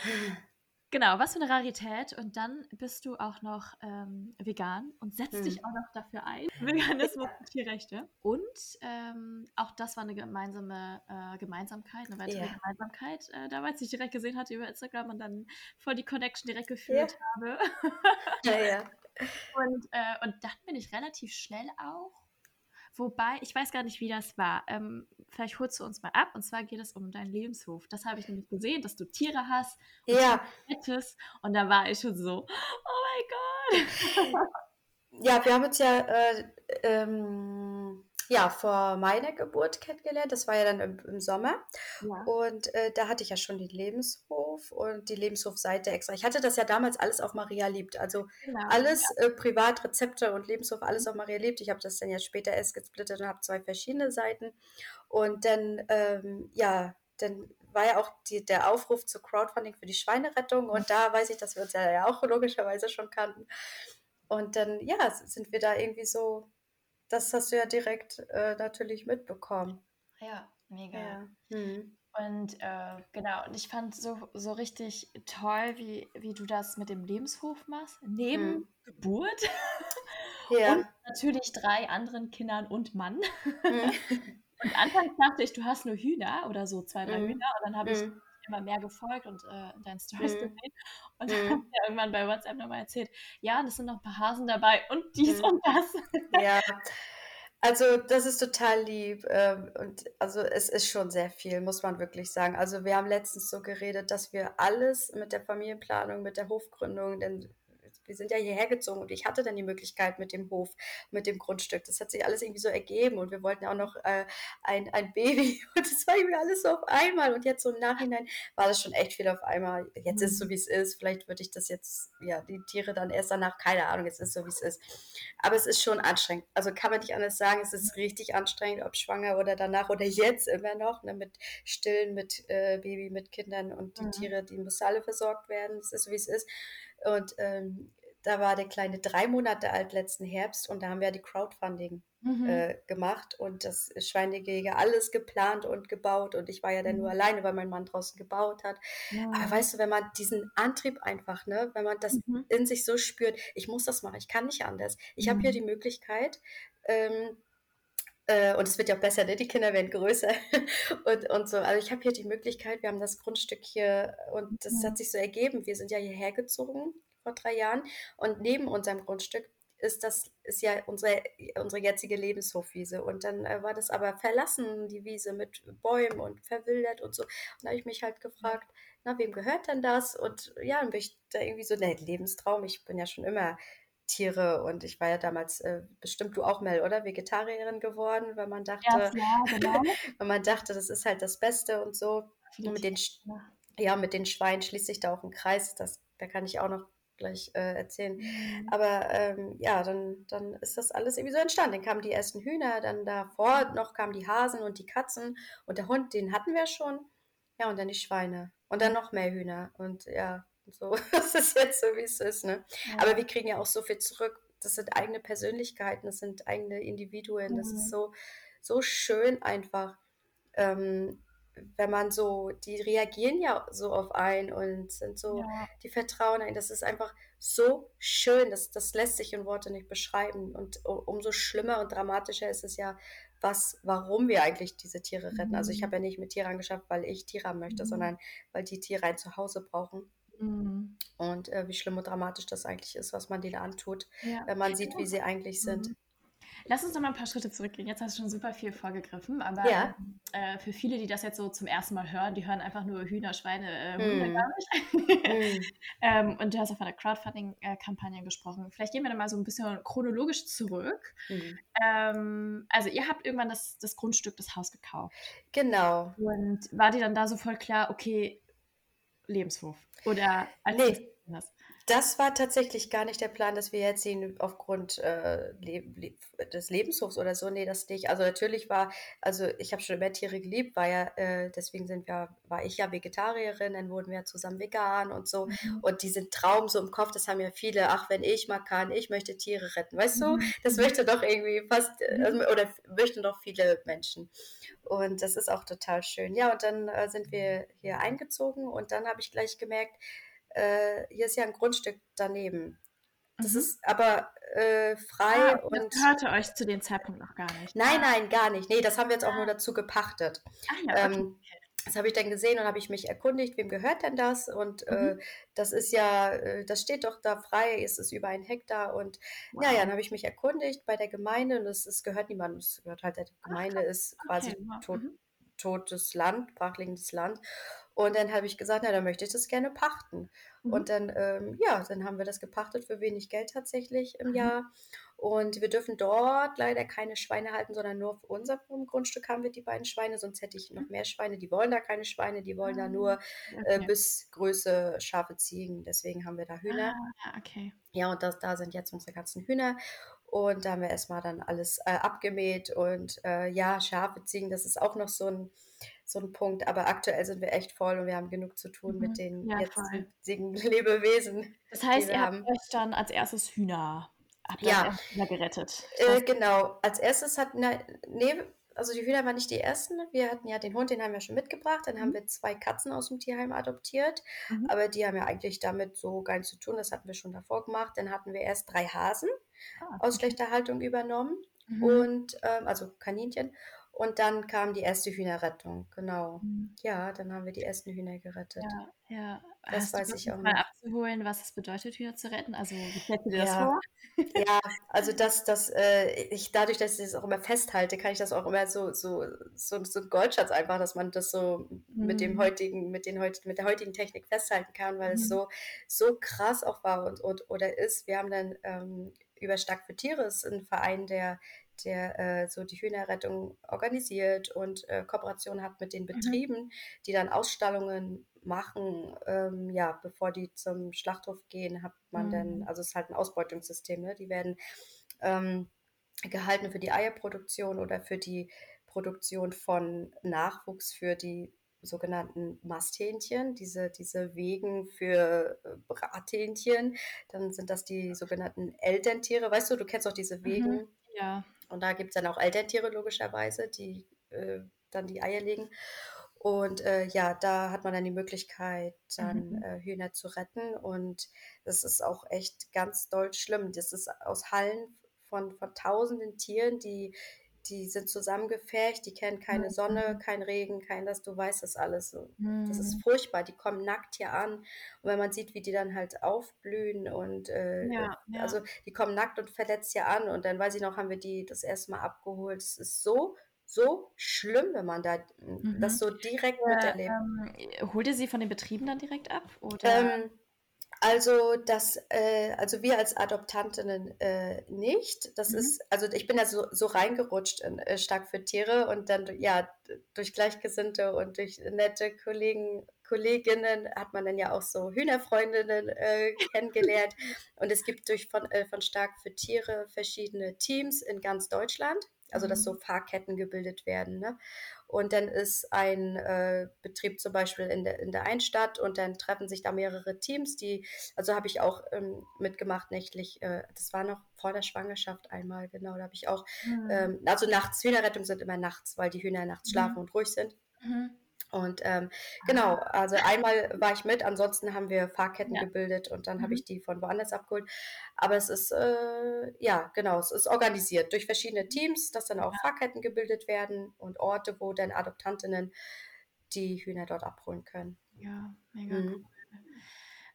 B: [LAUGHS]
A: Genau, was für eine Rarität. Und dann bist du auch noch ähm, vegan und setzt hm. dich auch noch dafür ein. [LAUGHS] Veganismus und Tierrechte. Und ähm, auch das war eine gemeinsame äh, Gemeinsamkeit, eine weitere yeah. Gemeinsamkeit. Äh, damals ich direkt gesehen hatte über Instagram und dann voll die Connection direkt geführt yeah. habe.
B: ja, ja. [LAUGHS]
A: Und, äh, und dann bin ich relativ schnell auch Wobei, ich weiß gar nicht, wie das war. Ähm, vielleicht holst du uns mal ab. Und zwar geht es um deinen Lebenshof. Das habe ich nämlich gesehen, dass du Tiere hast
B: und ja.
A: Hättest. Und da war ich schon so, oh mein Gott. [LAUGHS]
B: Ja, wir haben uns ja äh, ähm, ja, vor meiner Geburt kennengelernt. Das war ja dann im, im Sommer. Ja. Und äh, da hatte ich ja schon den Lebenshof und die Lebenshofseite extra. Ich hatte das ja damals alles auf Maria liebt. Also genau, alles ja. äh, Privatrezepte und Lebenshof, alles auf Maria liebt. Ich habe das dann ja später erst gesplittet und habe zwei verschiedene Seiten. Und dann, ähm, ja, dann war ja auch die, der Aufruf zu Crowdfunding für die Schweinerettung. Und da weiß ich, dass wir uns ja auch logischerweise schon kannten. Und dann, ja, sind wir da irgendwie so das hast du ja direkt äh, natürlich mitbekommen.
A: Ja, mega. Ja. Mhm. Und äh, genau, und ich fand so, so richtig toll, wie, wie du das mit dem Lebenshof machst. Neben mhm. Geburt [LAUGHS] ja. und natürlich drei anderen Kindern und Mann. Mhm. [LAUGHS] und anfangs dachte ich, du hast nur Hühner oder so, zwei, drei mhm. Hühner. Und dann habe ich mhm immer mehr gefolgt und äh, deinen Stories mhm. gesehen. Und dann mhm. haben wir irgendwann bei WhatsApp nochmal erzählt, ja, das sind noch ein paar Hasen dabei und dies mhm. und das.
B: Ja. Also das ist total lieb ähm, und also es ist schon sehr viel, muss man wirklich sagen. Also wir haben letztens so geredet, dass wir alles mit der Familienplanung, mit der Hofgründung, denn wir sind ja hierher gezogen und ich hatte dann die Möglichkeit mit dem Hof, mit dem Grundstück. Das hat sich alles irgendwie so ergeben und wir wollten auch noch äh, ein, ein Baby [LAUGHS] und das war irgendwie alles so auf einmal und jetzt so im Nachhinein war das schon echt viel auf einmal. Jetzt ist es so, mhm. wie es ist. Vielleicht würde ich das jetzt, ja, die Tiere dann erst danach, keine Ahnung, jetzt ist es so, wie es ist. Aber es ist schon anstrengend. Also kann man nicht anders sagen, es ist richtig anstrengend, ob schwanger oder danach oder jetzt immer noch, ne, mit Stillen, mit äh, Baby, mit Kindern und die mhm. Tiere, die müssen alle versorgt werden. Es ist so, wie es ist. Und ähm, da war der Kleine drei Monate alt letzten Herbst und da haben wir die Crowdfunding mhm. äh, gemacht und das Schweinegehege alles geplant und gebaut und ich war ja dann mhm. nur alleine, weil mein Mann draußen gebaut hat. Ja. Aber weißt du, wenn man diesen Antrieb einfach, ne, wenn man das mhm. in sich so spürt, ich muss das machen, ich kann nicht anders. Ich habe hier mhm. die Möglichkeit, ähm, äh, und es wird ja auch besser, ne? die Kinder werden größer [LAUGHS] und, und so. Also ich habe hier die Möglichkeit, wir haben das Grundstück hier und das hat sich so ergeben. Wir sind ja hierher gezogen vor drei Jahren. Und neben unserem Grundstück ist das ist ja unsere, unsere jetzige Lebenshofwiese. Und dann äh, war das aber verlassen, die Wiese mit Bäumen und verwildert und so. Und da habe ich mich halt gefragt, na, wem gehört denn das? Und ja, dann bin ich da irgendwie so, ne, Lebenstraum. Ich bin ja schon immer Tiere und ich war ja damals äh, bestimmt du auch Mel, oder? Vegetarierin geworden, weil man dachte, ja, genau. [LAUGHS] weil man dachte, das ist halt das Beste und so. Und mit den, ja, mit den Schweinen schließt sich da auch ein Kreis. Das, da kann ich auch noch gleich äh, erzählen. Mhm. Aber ähm, ja, dann, dann ist das alles irgendwie so entstanden. Dann kamen die ersten Hühner, dann davor noch kamen die Hasen und die Katzen und der Hund, den hatten wir schon. Ja, und dann die Schweine. Und dann noch mehr Hühner. Und ja, so, [LAUGHS] das ist jetzt so, wie es ist. Ne? Ja. Aber wir kriegen ja auch so viel zurück. Das sind eigene Persönlichkeiten, das sind eigene Individuen. Mhm. Das ist mhm. so, so schön einfach. Ähm, wenn man so, die reagieren ja so auf einen und sind so, ja. die vertrauen ein. Das ist einfach so schön. Das, das lässt sich in Worte nicht beschreiben. Und umso schlimmer und dramatischer ist es ja, was, warum wir eigentlich diese Tiere retten. Mhm. Also ich mhm. habe ja nicht mit Tieren angeschafft, weil ich Tiere haben möchte, mhm. sondern weil die Tiere ein Zuhause brauchen. Mhm. Und äh, wie schlimm und dramatisch das eigentlich ist, was man denen antut, ja. wenn man sieht, wie sie eigentlich sind.
A: Lass uns noch mal ein paar Schritte zurückgehen. Jetzt hast du schon super viel vorgegriffen, aber ja. äh, für viele, die das jetzt so zum ersten Mal hören, die hören einfach nur Hühner, Schweine, äh, Hunde mm. gar nicht. mm. [LAUGHS] ähm, und du hast auch von der Crowdfunding-Kampagne gesprochen. Vielleicht gehen wir da mal so ein bisschen chronologisch zurück. Mm. Ähm, also ihr habt irgendwann das, das Grundstück, das Haus gekauft.
B: Genau.
A: Und war dir dann da so voll klar, okay, Lebenshof? Oder
B: als nee. Das? War tatsächlich gar nicht der Plan, dass wir jetzt ihn aufgrund äh, le le des Lebenshofs oder so, nee, das nicht. Also natürlich war, also ich habe schon immer Tiere geliebt, war ja, äh, deswegen sind wir, war ich ja Vegetarierin, dann wurden wir zusammen vegan und so. Mhm. Und diesen Traum so im Kopf, das haben ja viele, ach, wenn ich mal kann, ich möchte Tiere retten, weißt du? Mhm. Das möchte doch irgendwie fast, äh, mhm. oder möchten doch viele Menschen. Und das ist auch total schön. Ja, und dann äh, sind wir hier eingezogen und dann habe ich gleich gemerkt, äh, hier ist ja ein Grundstück daneben. Das mhm. ist aber äh, frei
A: ah, und. Das gehörte euch zu dem Zeitpunkt noch gar nicht.
B: Nein, nein, gar nicht. Nee, das haben wir jetzt auch nur ah. dazu gepachtet. Ah, ja, okay. ähm, das habe ich dann gesehen und habe ich mich erkundigt, wem gehört denn das? Und äh, mhm. äh, das ist ja, äh, das steht doch da frei, es ist über ein Hektar. Und wow. ja, ja, dann habe ich mich erkundigt bei der Gemeinde und es, es gehört niemandem, es gehört halt der Gemeinde, Ach, ist quasi okay. tot, mhm. Totes Land, brachliegendes Land. Und dann habe ich gesagt, na, dann möchte ich das gerne pachten. Mhm. Und dann, ähm, ja, dann haben wir das gepachtet für wenig Geld tatsächlich im mhm. Jahr. Und wir dürfen dort leider keine Schweine halten, sondern nur auf unserem Grundstück haben wir die beiden Schweine. Sonst hätte ich noch mehr Schweine. Die wollen da keine Schweine, die wollen da nur ah, äh, okay. äh, bis Größe scharfe Ziegen. Deswegen haben wir da Hühner.
A: Ah, okay.
B: Ja, und das, da sind jetzt unsere ganzen Hühner. Und da haben wir erstmal dann alles äh, abgemäht. Und äh, ja, scharfe Ziegen, das ist auch noch so ein so ein Punkt. Aber aktuell sind wir echt voll und wir haben genug zu tun mhm. mit den ja, jetzigen [LAUGHS] Lebewesen.
A: Das heißt, ihr habt euch dann als erstes Hühner, habt
B: ja.
A: Hühner gerettet.
B: Äh, genau. Als erstes hat, na, nee, also die Hühner waren nicht die ersten. Wir hatten ja den Hund, den haben wir schon mitgebracht. Dann mhm. haben wir zwei Katzen aus dem Tierheim adoptiert. Mhm. Aber die haben ja eigentlich damit so gar nichts zu tun. Das hatten wir schon davor gemacht. Dann hatten wir erst drei Hasen ah, aus schlechter Haltung übernommen. Mhm. Und ähm, also Kaninchen. Und dann kam die erste Hühnerrettung, genau. Mhm. Ja, dann haben wir die ersten Hühner gerettet.
A: Ja, ja. Das Hast weiß ich auch mal noch. abzuholen, was es bedeutet, Hühner zu retten? Also, wie stellst du dir ja. das vor?
B: Ja, also das, das, äh, ich, dadurch, dass ich das auch immer festhalte, kann ich das auch immer so, so, so, so ein Goldschatz einfach, dass man das so mhm. mit dem mhm. heutigen, mit den mit der heutigen Technik festhalten kann, weil mhm. es so, so krass auch war und, und oder ist. Wir haben dann ähm, über Stark für Tiere ist ein Verein, der der äh, so die Hühnerrettung organisiert und äh, Kooperation hat mit den mhm. Betrieben, mhm. die dann Ausstallungen machen, ähm, ja, bevor die zum Schlachthof gehen, hat man mhm. dann, also es ist halt ein Ausbeutungssystem, ne? die werden ähm, gehalten für die Eierproduktion oder für die Produktion von Nachwuchs für die sogenannten Masthähnchen, diese, diese Wegen für äh, Brathähnchen. Dann sind das die sogenannten Elterntiere. Weißt du, du kennst auch diese mhm. Wegen. Mhm,
A: ja.
B: Und da gibt es dann auch Elterntiere logischerweise, die äh, dann die Eier legen. Und äh, ja, da hat man dann die Möglichkeit, dann mhm. äh, Hühner zu retten. Und das ist auch echt ganz doll schlimm. Das ist aus Hallen von, von tausenden Tieren, die die sind zusammengefärcht, die kennen keine mhm. Sonne, kein Regen, kein das, du weißt das alles. So. Mhm. Das ist mhm. furchtbar, die kommen nackt hier an. Und wenn man sieht, wie die dann halt aufblühen und äh, ja, ja. also die kommen nackt und verletzt hier an und dann weiß ich noch, haben wir die das erste Mal abgeholt. Es ist so so schlimm, wenn man da mhm. das so direkt ja, miterlebt.
A: Ähm, holt ihr sie von den Betrieben dann direkt ab? Oder?
B: Ähm, also das, äh, also wir als Adoptantinnen äh, nicht. Das mhm. ist, also ich bin da so, so reingerutscht in äh, Stark für Tiere und dann ja durch Gleichgesinnte und durch nette Kollegen, Kolleginnen hat man dann ja auch so Hühnerfreundinnen äh, kennengelernt. [LAUGHS] Und es gibt durch von, äh, von Stark für Tiere verschiedene Teams in ganz Deutschland. Also dass so mhm. Fahrketten gebildet werden. Ne? Und dann ist ein äh, Betrieb zum Beispiel in der, in der Einstadt und dann treffen sich da mehrere Teams, die, also habe ich auch ähm, mitgemacht nächtlich, äh, das war noch vor der Schwangerschaft einmal, genau, da habe ich auch, mhm. ähm, also nachts, Hühnerrettung sind immer nachts, weil die Hühner nachts mhm. schlafen und ruhig sind. Mhm. Und ähm, genau, also einmal war ich mit, ansonsten haben wir Fahrketten ja. gebildet und dann mhm. habe ich die von woanders abgeholt. Aber es ist, äh, ja, genau, es ist organisiert durch verschiedene Teams, dass dann auch ja. Fahrketten gebildet werden und Orte, wo dann Adoptantinnen die Hühner dort abholen können.
A: Ja, mega mhm. cool.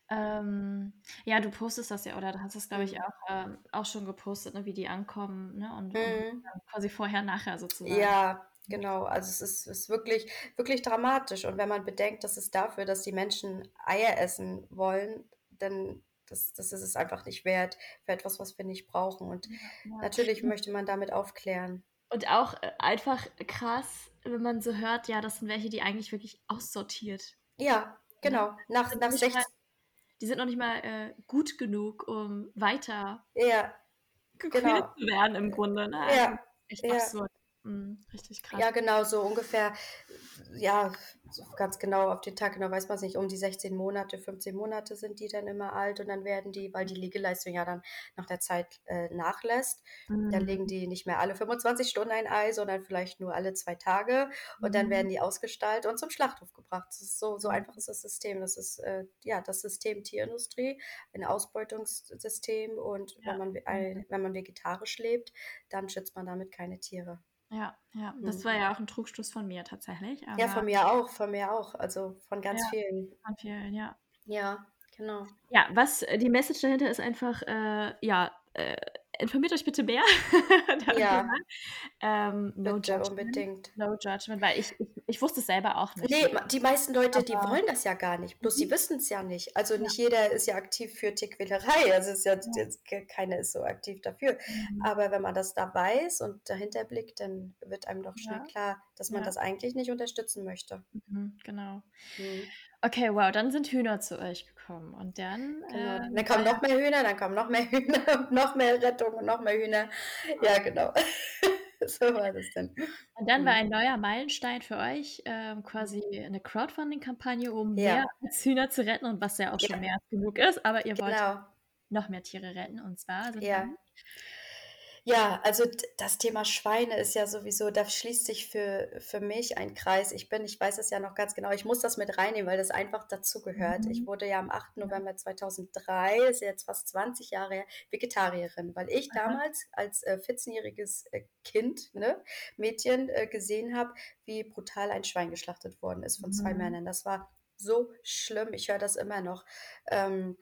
A: Ähm, ja, du postest das ja, oder du hast es, glaube ich, mhm. auch, ähm, auch schon gepostet, ne, wie die ankommen, ne? Und, mhm. und quasi vorher, nachher sozusagen.
B: Ja, Genau, also es ist, ist wirklich, wirklich dramatisch. Und wenn man bedenkt, dass es dafür, dass die Menschen Eier essen wollen, dann das, das ist es einfach nicht wert für etwas, was wir nicht brauchen. Und ja. natürlich möchte man damit aufklären.
A: Und auch äh, einfach krass, wenn man so hört, ja, das sind welche, die eigentlich wirklich aussortiert.
B: Ja, genau. Nach, nach 16. Mal,
A: die sind noch nicht mal äh, gut genug, um weiter
B: ja,
A: genau. zu werden im Grunde. Ne?
B: Ja.
A: Also echt ja. absurd. Mhm, richtig krass.
B: Ja, genau, so ungefähr, ja, so ganz genau auf den Tag genau weiß man es nicht, um die 16 Monate, 15 Monate sind die dann immer alt und dann werden die, weil die Liegeleistung ja dann nach der Zeit äh, nachlässt, mhm. dann legen die nicht mehr alle 25 Stunden ein Ei, sondern vielleicht nur alle zwei Tage und mhm. dann werden die ausgestaltet und zum Schlachthof gebracht. Das ist so, so einfach ist das System. Das ist äh, ja das System Tierindustrie, ein Ausbeutungssystem und ja. wenn, man, ein, wenn man vegetarisch lebt, dann schützt man damit keine Tiere.
A: Ja, ja, das war ja auch ein Trugschluss von mir tatsächlich.
B: ja, von mir auch, von mir auch, also von ganz
A: ja,
B: vielen.
A: Von vielen, ja.
B: Ja, genau.
A: Ja, was äh, die Message dahinter ist einfach, äh, ja, äh, informiert euch bitte mehr. [LAUGHS]
B: ja.
A: Ähm, no
B: bitte, judgment, unbedingt.
A: No judgment, weil ich, ich, ich, wusste es selber auch nicht.
B: Nee, die meisten Leute, Aber, die wollen das ja gar nicht. Bloß sie mhm. wissen es ja nicht. Also nicht ja. jeder ist ja aktiv für Tierquälerei. Also ist ja, ja. keiner ist so aktiv dafür. Mhm. Aber wenn man das da weiß und dahinter blickt, dann wird einem doch schnell klar, dass man das eigentlich nicht unterstützen möchte.
A: Mhm, genau. Mhm. Okay, wow, dann sind Hühner zu euch gekommen und dann.
B: Genau. Äh, dann kommen noch mehr Hühner, dann kommen noch mehr [LAUGHS] Hühner, noch mehr Rettung und noch mehr Hühner. Ja, genau. [LAUGHS] so war das dann.
A: Und dann war ein neuer Meilenstein für euch ähm, quasi eine Crowdfunding-Kampagne, um ja. mehr als Hühner zu retten und was ja auch ja. schon mehr als genug ist, aber ihr wollt genau. noch mehr Tiere retten und zwar.
B: Ja. Ja, also das Thema Schweine ist ja sowieso, da schließt sich für, für mich ein Kreis. Ich bin, ich weiß es ja noch ganz genau, ich muss das mit reinnehmen, weil das einfach dazu gehört. Mhm. Ich wurde ja am 8. November 2003, ist jetzt fast 20 Jahre her, Vegetarierin, weil ich Aha. damals als äh, 14-jähriges äh, Kind, ne, Mädchen, äh, gesehen habe, wie brutal ein Schwein geschlachtet worden ist von mhm. zwei Männern. Das war so schlimm, ich höre das immer noch. Ähm,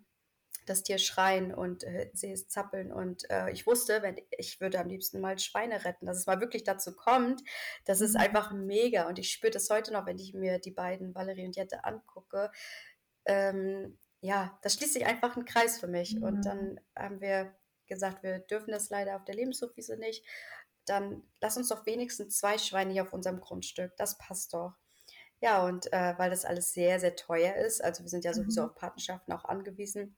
B: das Tier schreien und äh, sehe es zappeln. Und äh, ich wusste, wenn ich würde am liebsten mal Schweine retten, dass es mal wirklich dazu kommt. Das mhm. ist einfach mega. Und ich spüre das heute noch, wenn ich mir die beiden Valerie und Jette angucke. Ähm, ja, das schließt sich einfach ein Kreis für mich. Mhm. Und dann haben wir gesagt, wir dürfen das leider auf der Lebenshofwiese nicht. Dann lass uns doch wenigstens zwei Schweine hier auf unserem Grundstück. Das passt doch. Ja, und äh, weil das alles sehr, sehr teuer ist, also wir sind ja sowieso mhm. auf Patenschaften auch angewiesen,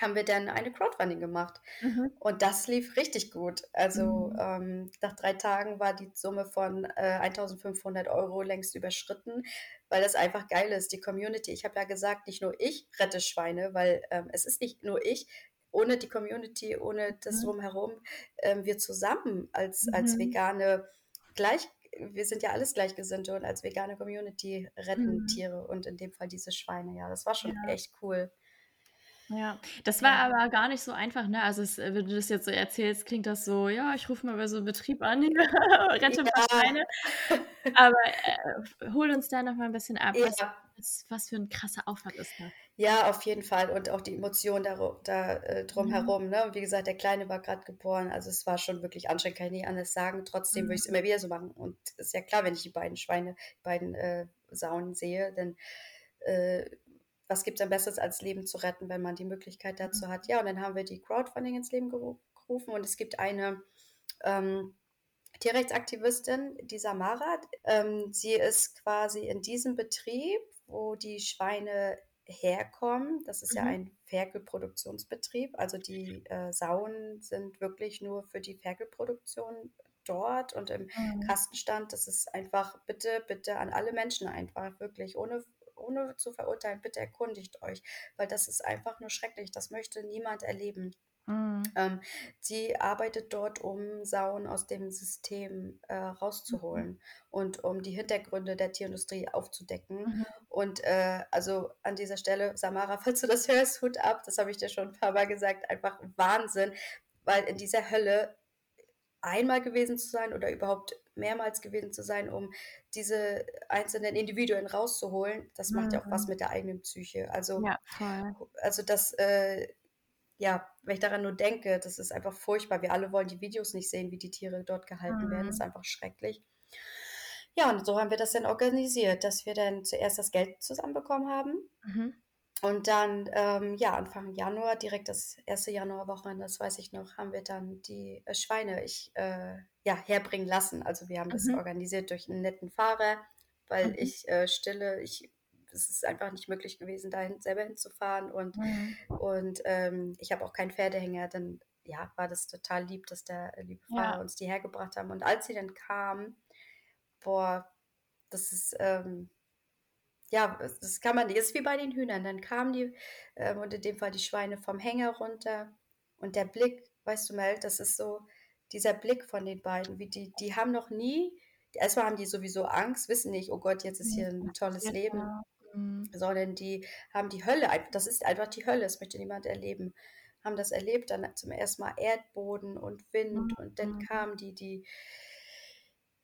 B: haben wir dann eine Crowdfunding gemacht. Mhm. Und das lief richtig gut. Also mhm. ähm, nach drei Tagen war die Summe von äh, 1500 Euro längst überschritten, weil das einfach geil ist. Die Community, ich habe ja gesagt, nicht nur ich rette Schweine, weil ähm, es ist nicht nur ich, ohne die Community, ohne das mhm. drumherum, ähm, wir zusammen als, als mhm. vegane gleich wir sind ja alles Gleichgesinnte und als vegane Community retten mhm. Tiere und in dem Fall diese Schweine. Ja, das war schon ja. echt cool.
A: Ja, das war Ja. aber gar nicht so einfach, ne? Also, es äh, wenn du das jetzt so erzählst, klingt das so: „Ja, ich rufe mal bei so einem Betrieb an, [LAUGHS] rette ein paar
B: Ja.
A: Schweine.“ Aber, äh, hol uns da noch mal 'n bisschen ab. Was
B: Ja.
A: was was für ein krasser Aufwand ist das?
B: Ja, auf jeden Fall und auch die Emotionen daru da, äh, Mhm. drumherum, ne? Und wie gesagt, der Kleine war gerade geboren, also, es war schon wirklich anstrengend, kann ich nicht anders sagen. Trotzdem würde ich es mhm. immer wieder so machen und ist ja klar, wenn ich die beiden Schweine die beiden, äh, Sauen sehe, dann, äh was gibt es am besten als Leben zu retten, wenn man die Möglichkeit dazu mhm. hat. Ja, und dann haben wir die Crowdfunding ins Leben gerufen und es gibt eine ähm, Tierrechtsaktivistin, die Samara. Ähm, sie ist quasi in diesem Betrieb, wo die Schweine herkommen. Das ist mhm. ja ein Ferkelproduktionsbetrieb. Also die äh, Sauen sind wirklich nur für die Ferkelproduktion dort und im mhm. Kastenstand. Das ist einfach, bitte, bitte an alle Menschen einfach, wirklich, ohne, ohne zu verurteilen, bitte erkundigt euch, weil das ist einfach nur schrecklich. Das möchte niemand erleben. Mhm. Ähm, sie arbeitet dort, um Sauen aus dem System äh, rauszuholen mhm. und um die Hintergründe der Tierindustrie aufzudecken. Mhm. Und äh, also an dieser Stelle, Samara, [LAUGHS] falls du das hörst, Hut ab, das habe ich dir schon ein paar Mal gesagt, einfach Wahnsinn, weil in dieser Hölle einmal gewesen zu sein oder überhaupt mehrmals gewesen zu sein, um diese einzelnen Individuen rauszuholen, das macht ja auch was mhm. mit der eigenen Psyche. Also, ja, also das äh, ja, wenn ich daran nur denke, das ist einfach furchtbar. Wir alle wollen die Videos nicht sehen, wie die Tiere dort gehalten mhm. werden. Das ist einfach schrecklich. Ja, und so haben wir das dann organisiert, dass wir dann zuerst das Geld zusammenbekommen haben. Mhm. Und dann, ähm, ja, Anfang Januar, direkt das erste Januarwochenende, das weiß ich noch, haben wir dann die äh, Schweine ich, äh, ja, herbringen lassen. Also wir haben mhm. das organisiert durch einen netten Fahrer, weil mhm. ich äh, stille, ich es ist einfach nicht möglich gewesen, dahin selber hinzufahren. Und, mhm. und ähm, ich habe auch keinen Pferdehänger. Dann ja, war das total lieb, dass der liebe Fahrer ja. uns die hergebracht haben. Und als sie dann kamen, boah, das ist, ähm, ja, das kann man nicht. Das ist wie bei den Hühnern. Dann kamen die, äh, und in dem Fall die Schweine vom Hänger runter. Und der Blick, weißt du, Mel, das ist so, dieser Blick von den beiden, wie die, die haben noch nie, erstmal haben die sowieso Angst, wissen nicht, oh Gott, jetzt ist hier ein tolles ja. Leben. Mhm. Sondern die haben die Hölle, das ist einfach die Hölle, das möchte niemand erleben. Haben das erlebt, dann zum ersten Mal Erdboden und Wind mhm. und dann kamen die, die,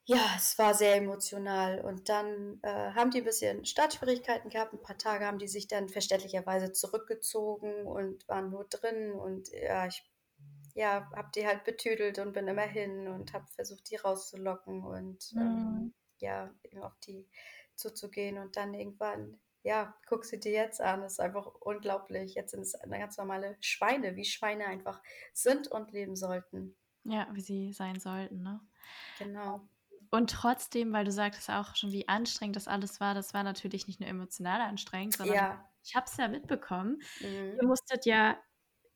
B: ja, es war sehr emotional. Und dann äh, haben die ein bisschen Startschwierigkeiten gehabt. Ein paar Tage haben die sich dann verständlicherweise zurückgezogen und waren nur drin. Und ja, ich ja, habe die halt betüdelt und bin immer hin und habe versucht, die rauszulocken und ähm, mhm. ähm, ja, eben auf die zuzugehen und dann irgendwann, ja, guck sie dir jetzt an, das ist einfach unglaublich. Jetzt sind es eine ganz normale Schweine, wie Schweine einfach sind und leben sollten.
A: Ja, wie sie sein sollten, ne?
B: Genau.
A: Und trotzdem, weil du sagtest auch schon, wie anstrengend das alles war, das war natürlich nicht nur emotional anstrengend, sondern ja. ich habe es ja mitbekommen. Mhm. Ihr musstet ja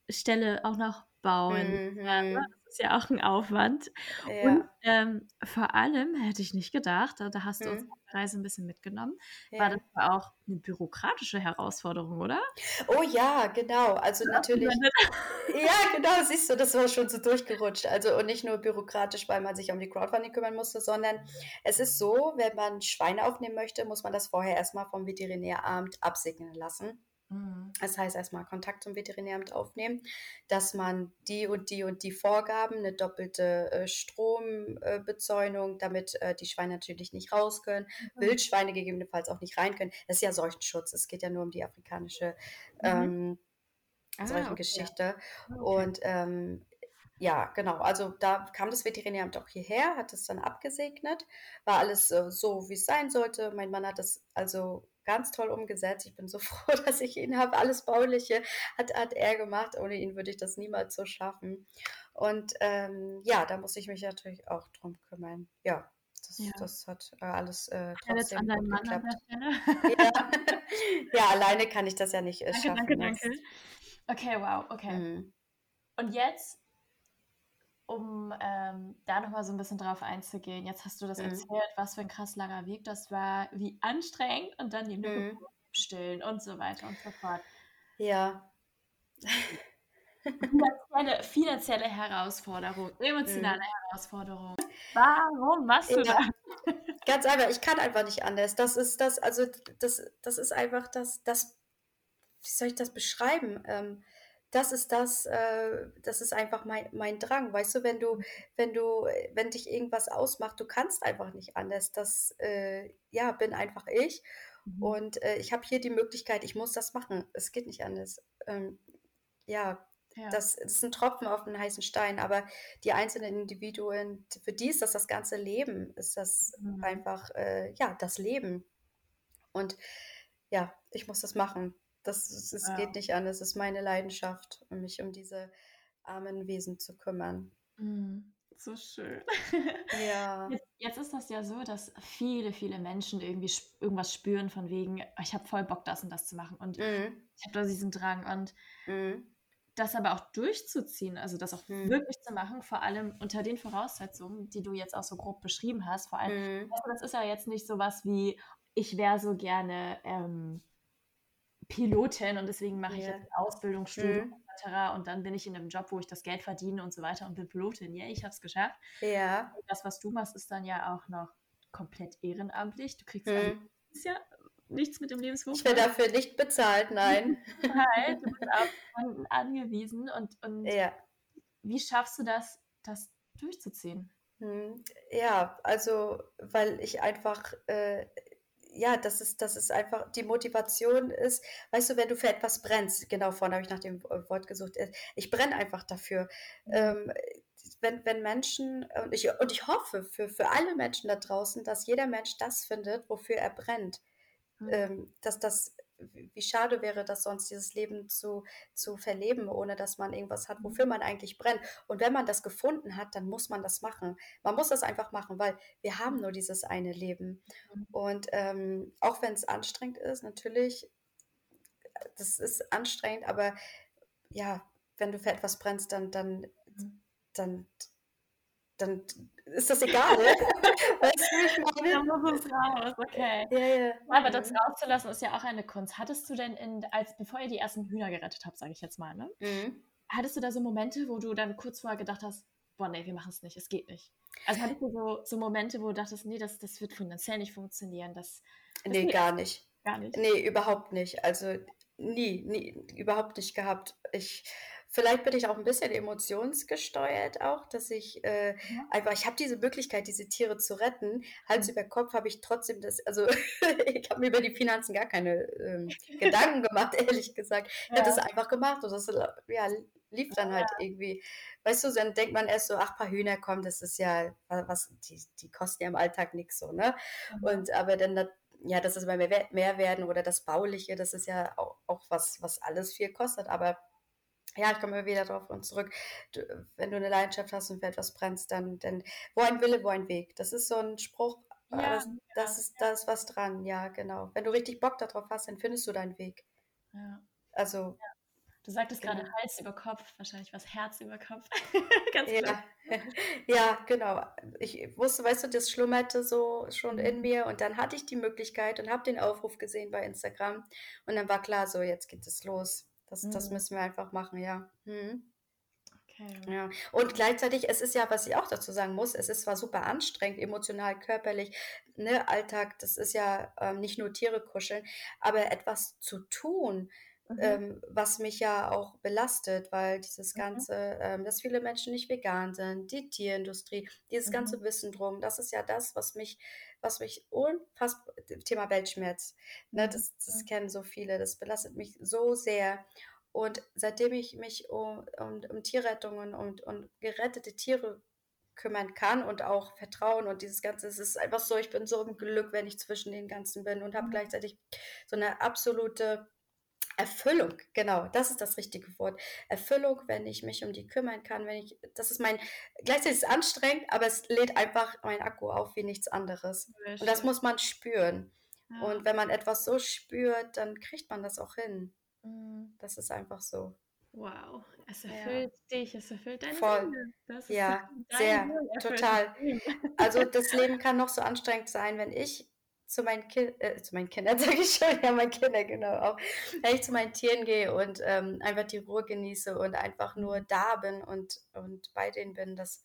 A: Stelle auch noch bauen. Mhm. Ja, das ist ja auch ein Aufwand. Ja. Und ähm, vor allem hätte ich nicht gedacht, da, da hast du uns mhm. die Reise ein bisschen mitgenommen, ja. war das auch eine bürokratische Herausforderung, oder?
B: Oh ja, genau. Also ja, natürlich. ja, genau, siehst du, das war schon so durchgerutscht. Also und nicht nur bürokratisch, weil man sich um die Crowdfunding kümmern musste, sondern es ist so, wenn man Schweine aufnehmen möchte, muss man das vorher erstmal vom Veterinäramt absegnen lassen. Mhm. Das heißt, erstmal Kontakt zum Veterinäramt aufnehmen, dass man die und die und die Vorgaben, eine doppelte äh, Strombezäunung, damit äh, die Schweine natürlich nicht raus können, mhm. Wildschweine gegebenenfalls auch nicht rein können. Das ist ja Seuchenschutz, es geht ja nur um die afrikanische mhm. ähm, ah, Seuchengeschichte. Okay. Okay. Und ähm, ja, genau. Also da kam das Veterinäramt auch hierher, hat es dann abgesegnet, war alles äh, so, wie es sein sollte. Mein Mann hat das also ganz toll umgesetzt. Ich bin so [LAUGHS] froh, dass ich ihn habe. Alles Bauliche hat, hat er gemacht. Ohne ihn würde ich das niemals so schaffen. Und ähm, ja, da muss ich mich natürlich auch drum kümmern. Ja, das, ja. das hat äh, alles äh, trotzdem gut geklappt. Ja. [LAUGHS] ja. alleine kann ich das ja nicht äh, danke, schaffen. Danke, danke.
A: Okay, wow, okay. Mhm. Und jetzt um ähm, da nochmal so ein bisschen drauf einzugehen. Jetzt hast du das mhm. erzählt, was für ein krass langer Weg das war, wie anstrengend und dann die mhm. stillen und so weiter und so fort.
B: Ja.
A: finanzielle, finanzielle Herausforderung, emotionale mhm. Herausforderung. Warum machst du ja. das?
B: Ganz einfach, ich kann einfach nicht anders. Das ist das, also das, das ist einfach das, das, wie soll ich das beschreiben? Ähm, das ist das, äh, das ist einfach mein, mein Drang. Weißt du, wenn du, wenn du, wenn dich irgendwas ausmacht, du kannst einfach nicht anders. Das, äh, ja, bin einfach ich. Mhm. Und äh, ich habe hier die Möglichkeit, ich muss das machen. Es geht nicht anders. Ähm, ja, ja. Das, das, ist ein Tropfen auf einen heißen Stein, aber die einzelnen Individuen, für die ist das das ganze Leben, ist das mhm. einfach, äh, ja, das Leben. Und ja, ich muss das machen. Das, es ja. geht nicht an. Es ist meine Leidenschaft, mich um diese armen Wesen zu kümmern.
A: Mhm. So schön.
B: Ja.
A: Jetzt, jetzt ist das ja so, dass viele, viele Menschen irgendwie sp- irgendwas spüren von wegen, "Oh, ich habe voll Bock, das und das zu machen und
B: Mhm.
A: ich habe da diesen Drang und
B: Mhm.
A: das aber auch durchzuziehen, also das auch
B: Mhm.
A: wirklich zu machen, vor allem unter den Voraussetzungen, die du jetzt auch so grob beschrieben hast, vor allem, du, das ist ja jetzt nicht sowas wie, ich wäre so gerne ähm, Pilotin und deswegen mache ich
B: Ja.
A: jetzt eine Ausbildung, Studium
B: Mhm.
A: etc. und dann bin ich in einem Job, wo ich das Geld verdiene und so weiter und bin Pilotin. Ja, ich habe es geschafft.
B: Ja.
A: Das, was du machst, ist dann ja auch noch komplett ehrenamtlich. Du kriegst ist ja nichts mit dem Lebenswurf.
B: Ich werde dafür nicht bezahlt, nein. [LAUGHS]
A: Halt, du bist auf Kunden angewiesen und, und
B: Ja.
A: wie schaffst du das, das durchzuziehen?
B: Hm, Ja, also, weil ich einfach, äh, ja, das ist, das ist einfach, die Motivation ist, weißt du, wenn du für etwas brennst, genau vorhin habe ich nach dem äh, Wort gesucht, äh, ich brenne einfach dafür. Ähm, wenn, wenn Menschen, und ich, und ich hoffe für, für alle Menschen da draußen, dass jeder Mensch das findet, wofür er brennt.
A: Mhm.
B: Ähm, dass das, wie schade wäre das sonst, dieses Leben zu, zu verleben, ohne dass man irgendwas hat, wofür man eigentlich brennt. Und wenn man das gefunden hat, dann muss man das machen. Man muss das einfach machen, weil wir haben nur dieses eine Leben.
A: Mhm.
B: Und ähm, auch wenn es anstrengend ist, natürlich, das ist anstrengend, aber ja, wenn du für etwas brennst, dann, dann,
A: Mhm.
B: dann, dann ist das egal. [LAUGHS] weißt du, ich meine?
A: Da muss es raus, okay.
B: Ja, ja.
A: Aber das
B: Mhm.
A: rauszulassen ist ja auch eine Kunst. Hattest du denn in, als bevor ihr die ersten Hühner gerettet habt, sage ich jetzt mal, ne?
B: Mhm.
A: Hattest du da so Momente, wo du dann kurz vorher gedacht hast, boah, nee, wir machen es nicht, es geht nicht. Also hattest du so, so Momente, wo du dachtest, nee, das, das wird finanziell nicht funktionieren, das, das
B: Nee, gar nicht.
A: gar nicht.
B: Nee, überhaupt nicht. Also nie, nie, überhaupt nicht gehabt. Ich, vielleicht bin ich auch ein bisschen emotionsgesteuert auch, dass ich äh,
A: Ja.
B: einfach, ich habe diese Möglichkeit, diese Tiere zu retten. Hals
A: Mhm.
B: über Kopf habe ich trotzdem das, also [LAUGHS] ich habe mir über die Finanzen gar keine ähm, [LAUGHS] Gedanken gemacht, ehrlich gesagt. Ich habe das
A: Ja.
B: einfach gemacht und das ja, lief dann halt irgendwie. Weißt du, dann denkt man erst so, ach, paar Hühner kommen, das ist ja, was, die, die kosten ja im Alltag nichts so, ne?
A: Mhm.
B: Und aber dann, da- ja, das ist mal mehr, mehr werden oder das Bauliche, das ist ja auch, auch was, was alles viel kostet. Aber ja, ich komme immer wieder darauf und zurück. Du, wenn du eine Leidenschaft hast und für etwas brennst, dann, dann wo ein Wille, wo ein Weg. Das ist so ein Spruch, aber
A: Ja,
B: das, das ist, da ist was dran, ja, genau. Wenn du richtig Bock darauf hast, dann findest du deinen Weg.
A: ja.
B: Also,
A: Du sagtest gerade
B: Genau.
A: Hals über Kopf, wahrscheinlich was Herz über Kopf. [LAUGHS] Ganz klar.
B: ja, [LAUGHS] ja, genau. Ich wusste, weißt du, das schlummerte so schon in
A: Mhm.
B: mir und dann hatte ich die Möglichkeit und habe den Aufruf gesehen bei Instagram und dann war klar, so jetzt geht es los. Das, das
A: Mhm.
B: müssen wir einfach machen, ja. Mhm.
A: Okay.
B: Ja, und gleichzeitig, es ist ja, was ich auch dazu sagen muss, es ist zwar super anstrengend, emotional, körperlich, ne, Alltag, das ist ja ähm, nicht nur Tiere kuscheln, aber etwas zu tun,
A: Mhm.
B: ähm, was mich ja auch belastet, weil dieses
A: Mhm.
B: Ganze, ähm, dass viele Menschen nicht vegan sind, die Tierindustrie, dieses ganze
A: Mhm.
B: Wissen drum, das ist ja das, was mich, was mich unfassbar, Thema Weltschmerz, ne,
A: Mhm.
B: das, das kennen so viele, das belastet mich so sehr. Und seitdem ich mich um, um, um Tierrettungen und, und gerettete Tiere kümmern kann und auch Vertrauen und dieses Ganze, es ist einfach so, ich bin so im Glück, wenn ich zwischen den Ganzen bin und habe
A: Mhm.
B: gleichzeitig so eine absolute Erfüllung, genau, das ist das richtige Wort. Erfüllung, wenn ich mich um die kümmern kann, wenn ich, das ist mein, gleichzeitig ist es anstrengend, aber es lädt einfach mein Akku auf wie nichts anderes. Und das muss man spüren.
A: Ja.
B: Und wenn man etwas so spürt, dann kriegt man das auch hin.
A: Mhm.
B: Das ist einfach so.
A: Wow, es
B: Ja.
A: erfüllt dich, es erfüllt deine
B: Voll.
A: Seele. Das ist
B: Ja, sehr, total. Also das [LAUGHS] Leben kann noch so anstrengend sein, wenn ich zu meinen, kind, äh, zu meinen Kindern, [LAUGHS] sage ich schon, ja, meine Kinder genau auch, wenn ich zu meinen Tieren gehe und ähm, einfach die Ruhe genieße und einfach nur da bin und, und bei denen bin, das,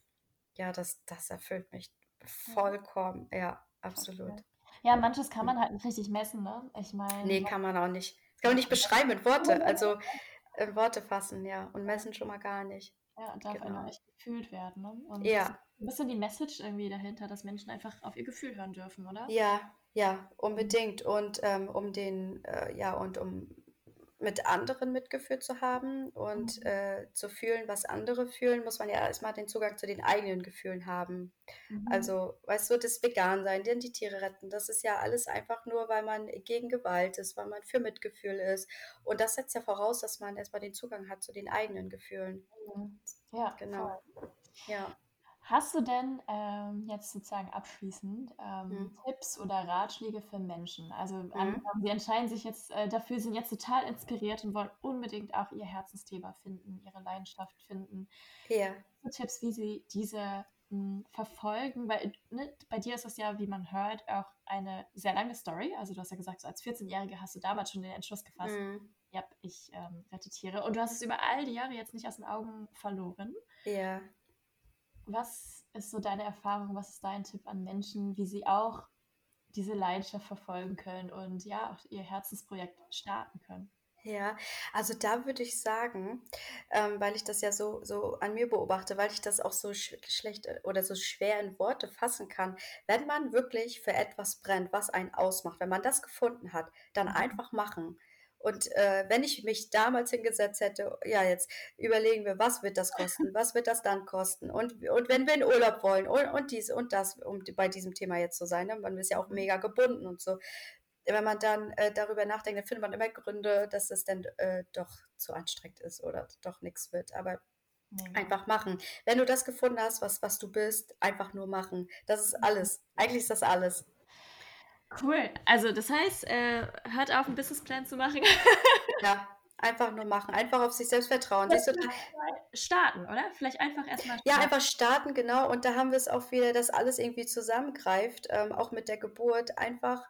B: ja, das, das erfüllt mich vollkommen, ja, absolut.
A: Ja, manches kann man halt nicht richtig messen, ne? Ich meine,
B: Nee, kann man auch nicht. Das kann man nicht beschreiben in Worte, also in Worte fassen, ja, und messen schon mal gar nicht.
A: ja, darf
B: genau.
A: einfach echt gefühlt werden, ne? Und
B: Ja.
A: das ist ein bisschen die Message irgendwie dahinter, dass Menschen einfach auf ihr Gefühl hören dürfen, oder?
B: Ja, ja, unbedingt. Und ähm, um den, äh, ja, und um mit anderen Mitgefühl zu haben und
A: Mhm.
B: äh, zu fühlen, was andere fühlen, muss man ja erstmal den Zugang zu den eigenen Gefühlen haben.
A: Mhm.
B: Also, weißt du, das Vegan-Sein, denn die Tiere retten, das ist ja alles einfach nur, weil man gegen Gewalt ist, weil man für Mitgefühl ist. Und das setzt ja voraus, dass man erstmal den Zugang hat zu den eigenen Gefühlen.
A: Mhm. Ja,
B: Genau.
A: voll.
B: Ja.
A: Hast du denn ähm, jetzt sozusagen abschließend ähm,
B: Mhm.
A: Tipps oder Ratschläge für Menschen? Also
B: Mhm.
A: angenommen, sie entscheiden sich jetzt äh, dafür, sind jetzt total inspiriert und wollen unbedingt auch ihr Herzensthema finden, ihre Leidenschaft finden.
B: Ja.
A: So Tipps, wie sie diese mh, verfolgen, weil ne, bei dir ist das ja, wie man hört, auch eine sehr lange Story. Also du hast ja gesagt, so als 14-Jährige hast du damals schon den Entschluss gefasst,
B: Mhm.
A: ja, ich ähm, rette Tiere. Und du hast es über all die Jahre jetzt nicht aus den Augen verloren.
B: Ja.
A: Was ist so deine Erfahrung? Was ist dein Tipp an Menschen, wie sie auch diese Leidenschaft verfolgen können und ja, auch ihr Herzensprojekt starten können?
B: Ja, also da würde ich sagen, ähm, weil ich das ja so, so an mir beobachte, weil ich das auch so sch schlecht oder so schwer in Worte fassen kann. Wenn man wirklich für etwas brennt, was einen ausmacht, wenn man das gefunden hat, dann
A: Mhm.
B: einfach machen. Und äh, wenn ich mich damals hingesetzt hätte, ja, jetzt überlegen wir, was wird das kosten, was wird das dann kosten? Und, und wenn wir in Urlaub wollen und, und dies und das, um bei diesem Thema jetzt zu sein, ne? man ist ja auch
A: Mhm.
B: mega gebunden und so wenn man dann äh, darüber nachdenkt, dann findet man immer Gründe, dass es dann äh, doch zu anstrengend ist oder doch nichts wird. Aber einfach machen. Wenn du das gefunden hast, was, was du bist, einfach nur machen. Das ist alles. Eigentlich ist das alles.
A: Cool. Also das heißt, äh, hört auf, einen Businessplan zu machen. [LAUGHS]
B: Ja, einfach nur machen. Einfach auf sich selbst vertrauen. Siehst du, da,
A: starten, oder? Vielleicht einfach erstmal
B: ja,
A: starten.
B: einfach starten, genau. Und da haben wir es auch wieder, dass alles irgendwie zusammengreift, ähm, auch mit der Geburt. Einfach,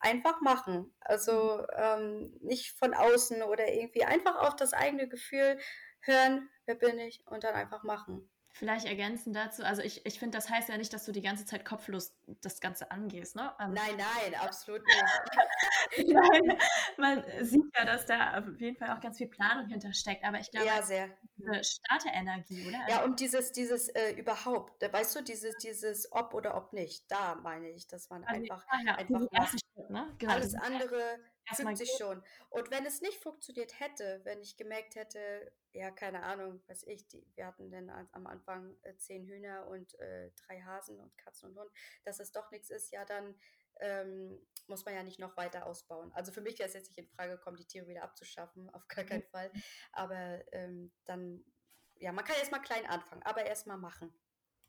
B: einfach machen. Also ähm, nicht von außen oder irgendwie einfach auf das eigene Gefühl hören, wer bin ich, und dann einfach machen.
A: Vielleicht ergänzen dazu, also ich, ich finde, das heißt ja nicht, dass du die ganze Zeit kopflos das Ganze angehst, ne? Ähm,
B: Nein, nein, absolut nicht. [LAUGHS]
A: Nein, man sieht ja, dass da auf jeden Fall auch ganz viel Planung hintersteckt, aber ich glaube,
B: Ja, sehr.
A: diese Starterenergie, oder?
B: Ja, und dieses, dieses äh, überhaupt, da weißt du, dieses, dieses ob oder ob nicht, da meine ich, dass man
A: Also,
B: einfach,
A: ja,
B: einfach macht.
A: Schritt, ne? Genau,
B: Alles andere
A: erstmal
B: fügt sich schon. Und wenn es nicht funktioniert hätte, wenn ich gemerkt hätte, ja, keine Ahnung, was ich, die, wir hatten dann am Anfang äh, zehn Hühner und äh, drei Hasen und Katzen und Hund, dass es doch nichts ist, ja, dann ähm, muss man ja nicht noch weiter ausbauen. Also für mich wäre es jetzt nicht in Frage gekommen, die Tiere wieder abzuschaffen, auf gar keinen Fall. Aber ähm, dann, ja, man kann erstmal klein anfangen, aber erstmal machen.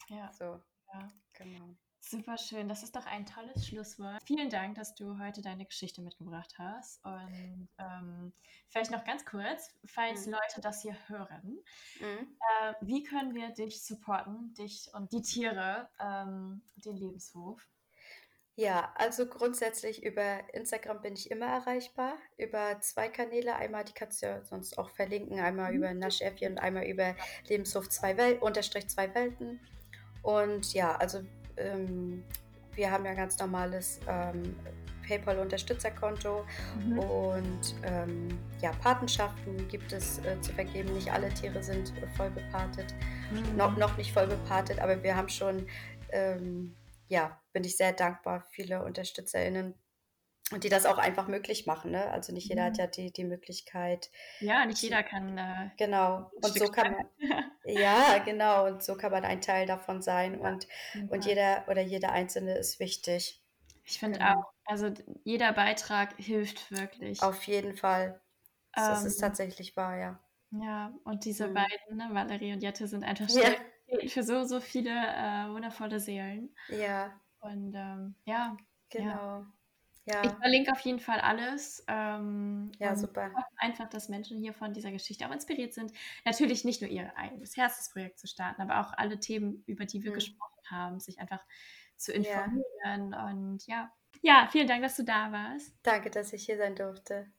A: Ja,
B: So,
A: ja.
B: genau.
A: Super schön. Das ist doch ein tolles Schlusswort. Vielen Dank, dass du heute deine Geschichte mitgebracht hast. Und ähm, vielleicht noch ganz kurz, falls
B: Mhm.
A: Leute das hier hören,
B: Mhm.
A: äh, wie können wir dich supporten, dich und die Tiere, ähm, den Lebenshof?
B: Ja, also grundsätzlich über Instagram bin ich immer erreichbar. Über zwei Kanäle. Einmal, die kannst du ja sonst auch verlinken, einmal
A: Mhm.
B: über Naschäffi und einmal über Lebenshof zwei Wel unterstrich zwei Welten. Und ja, also ähm, wir haben ja ganz normales ähm, PayPal-Unterstützerkonto
A: Mhm.
B: und ähm, ja, Patenschaften gibt es äh, zu vergeben. Nicht alle Tiere sind äh, voll bepatet
A: Mhm.
B: noch, noch nicht voll bepartet, aber wir haben schon, ähm, ja, bin ich sehr dankbar, viele UnterstützerInnen und die das auch einfach möglich machen. Ne? Also nicht jeder hat
A: Mhm.
B: ja die, die Möglichkeit.
A: Ja, nicht jeder kann. Äh,
B: Genau. Und so kann man, [LAUGHS] ja, genau. Und so kann man ein Teil davon sein.
A: Ja,
B: Und,
A: jeden
B: und jeder oder jeder Einzelne ist wichtig.
A: Ich finde
B: Genau.
A: auch, also jeder Beitrag hilft wirklich.
B: Auf jeden Fall. Das ist
A: Ähm,
B: tatsächlich wahr, ja.
A: ja, und diese
B: Mhm.
A: beiden, ne, Valerie und Jette, sind einfach
B: Ja,
A: für so, so viele äh, wundervolle Seelen.
B: ja,
A: Und ähm, ja, ja.
B: Genau.
A: Ich
B: Ja,
A: verlinke auf jeden Fall alles. Ähm,
B: ja, super.
A: hoffe einfach, dass Menschen hier von dieser Geschichte auch inspiriert sind. Natürlich nicht nur ihr eigenes Herzensprojekt zu starten, aber auch alle Themen, über die wir
B: Mhm.
A: gesprochen haben, sich einfach zu
B: Ja,
A: informieren. Und ja, ja, vielen Dank, dass du da warst.
B: danke, dass ich hier sein durfte.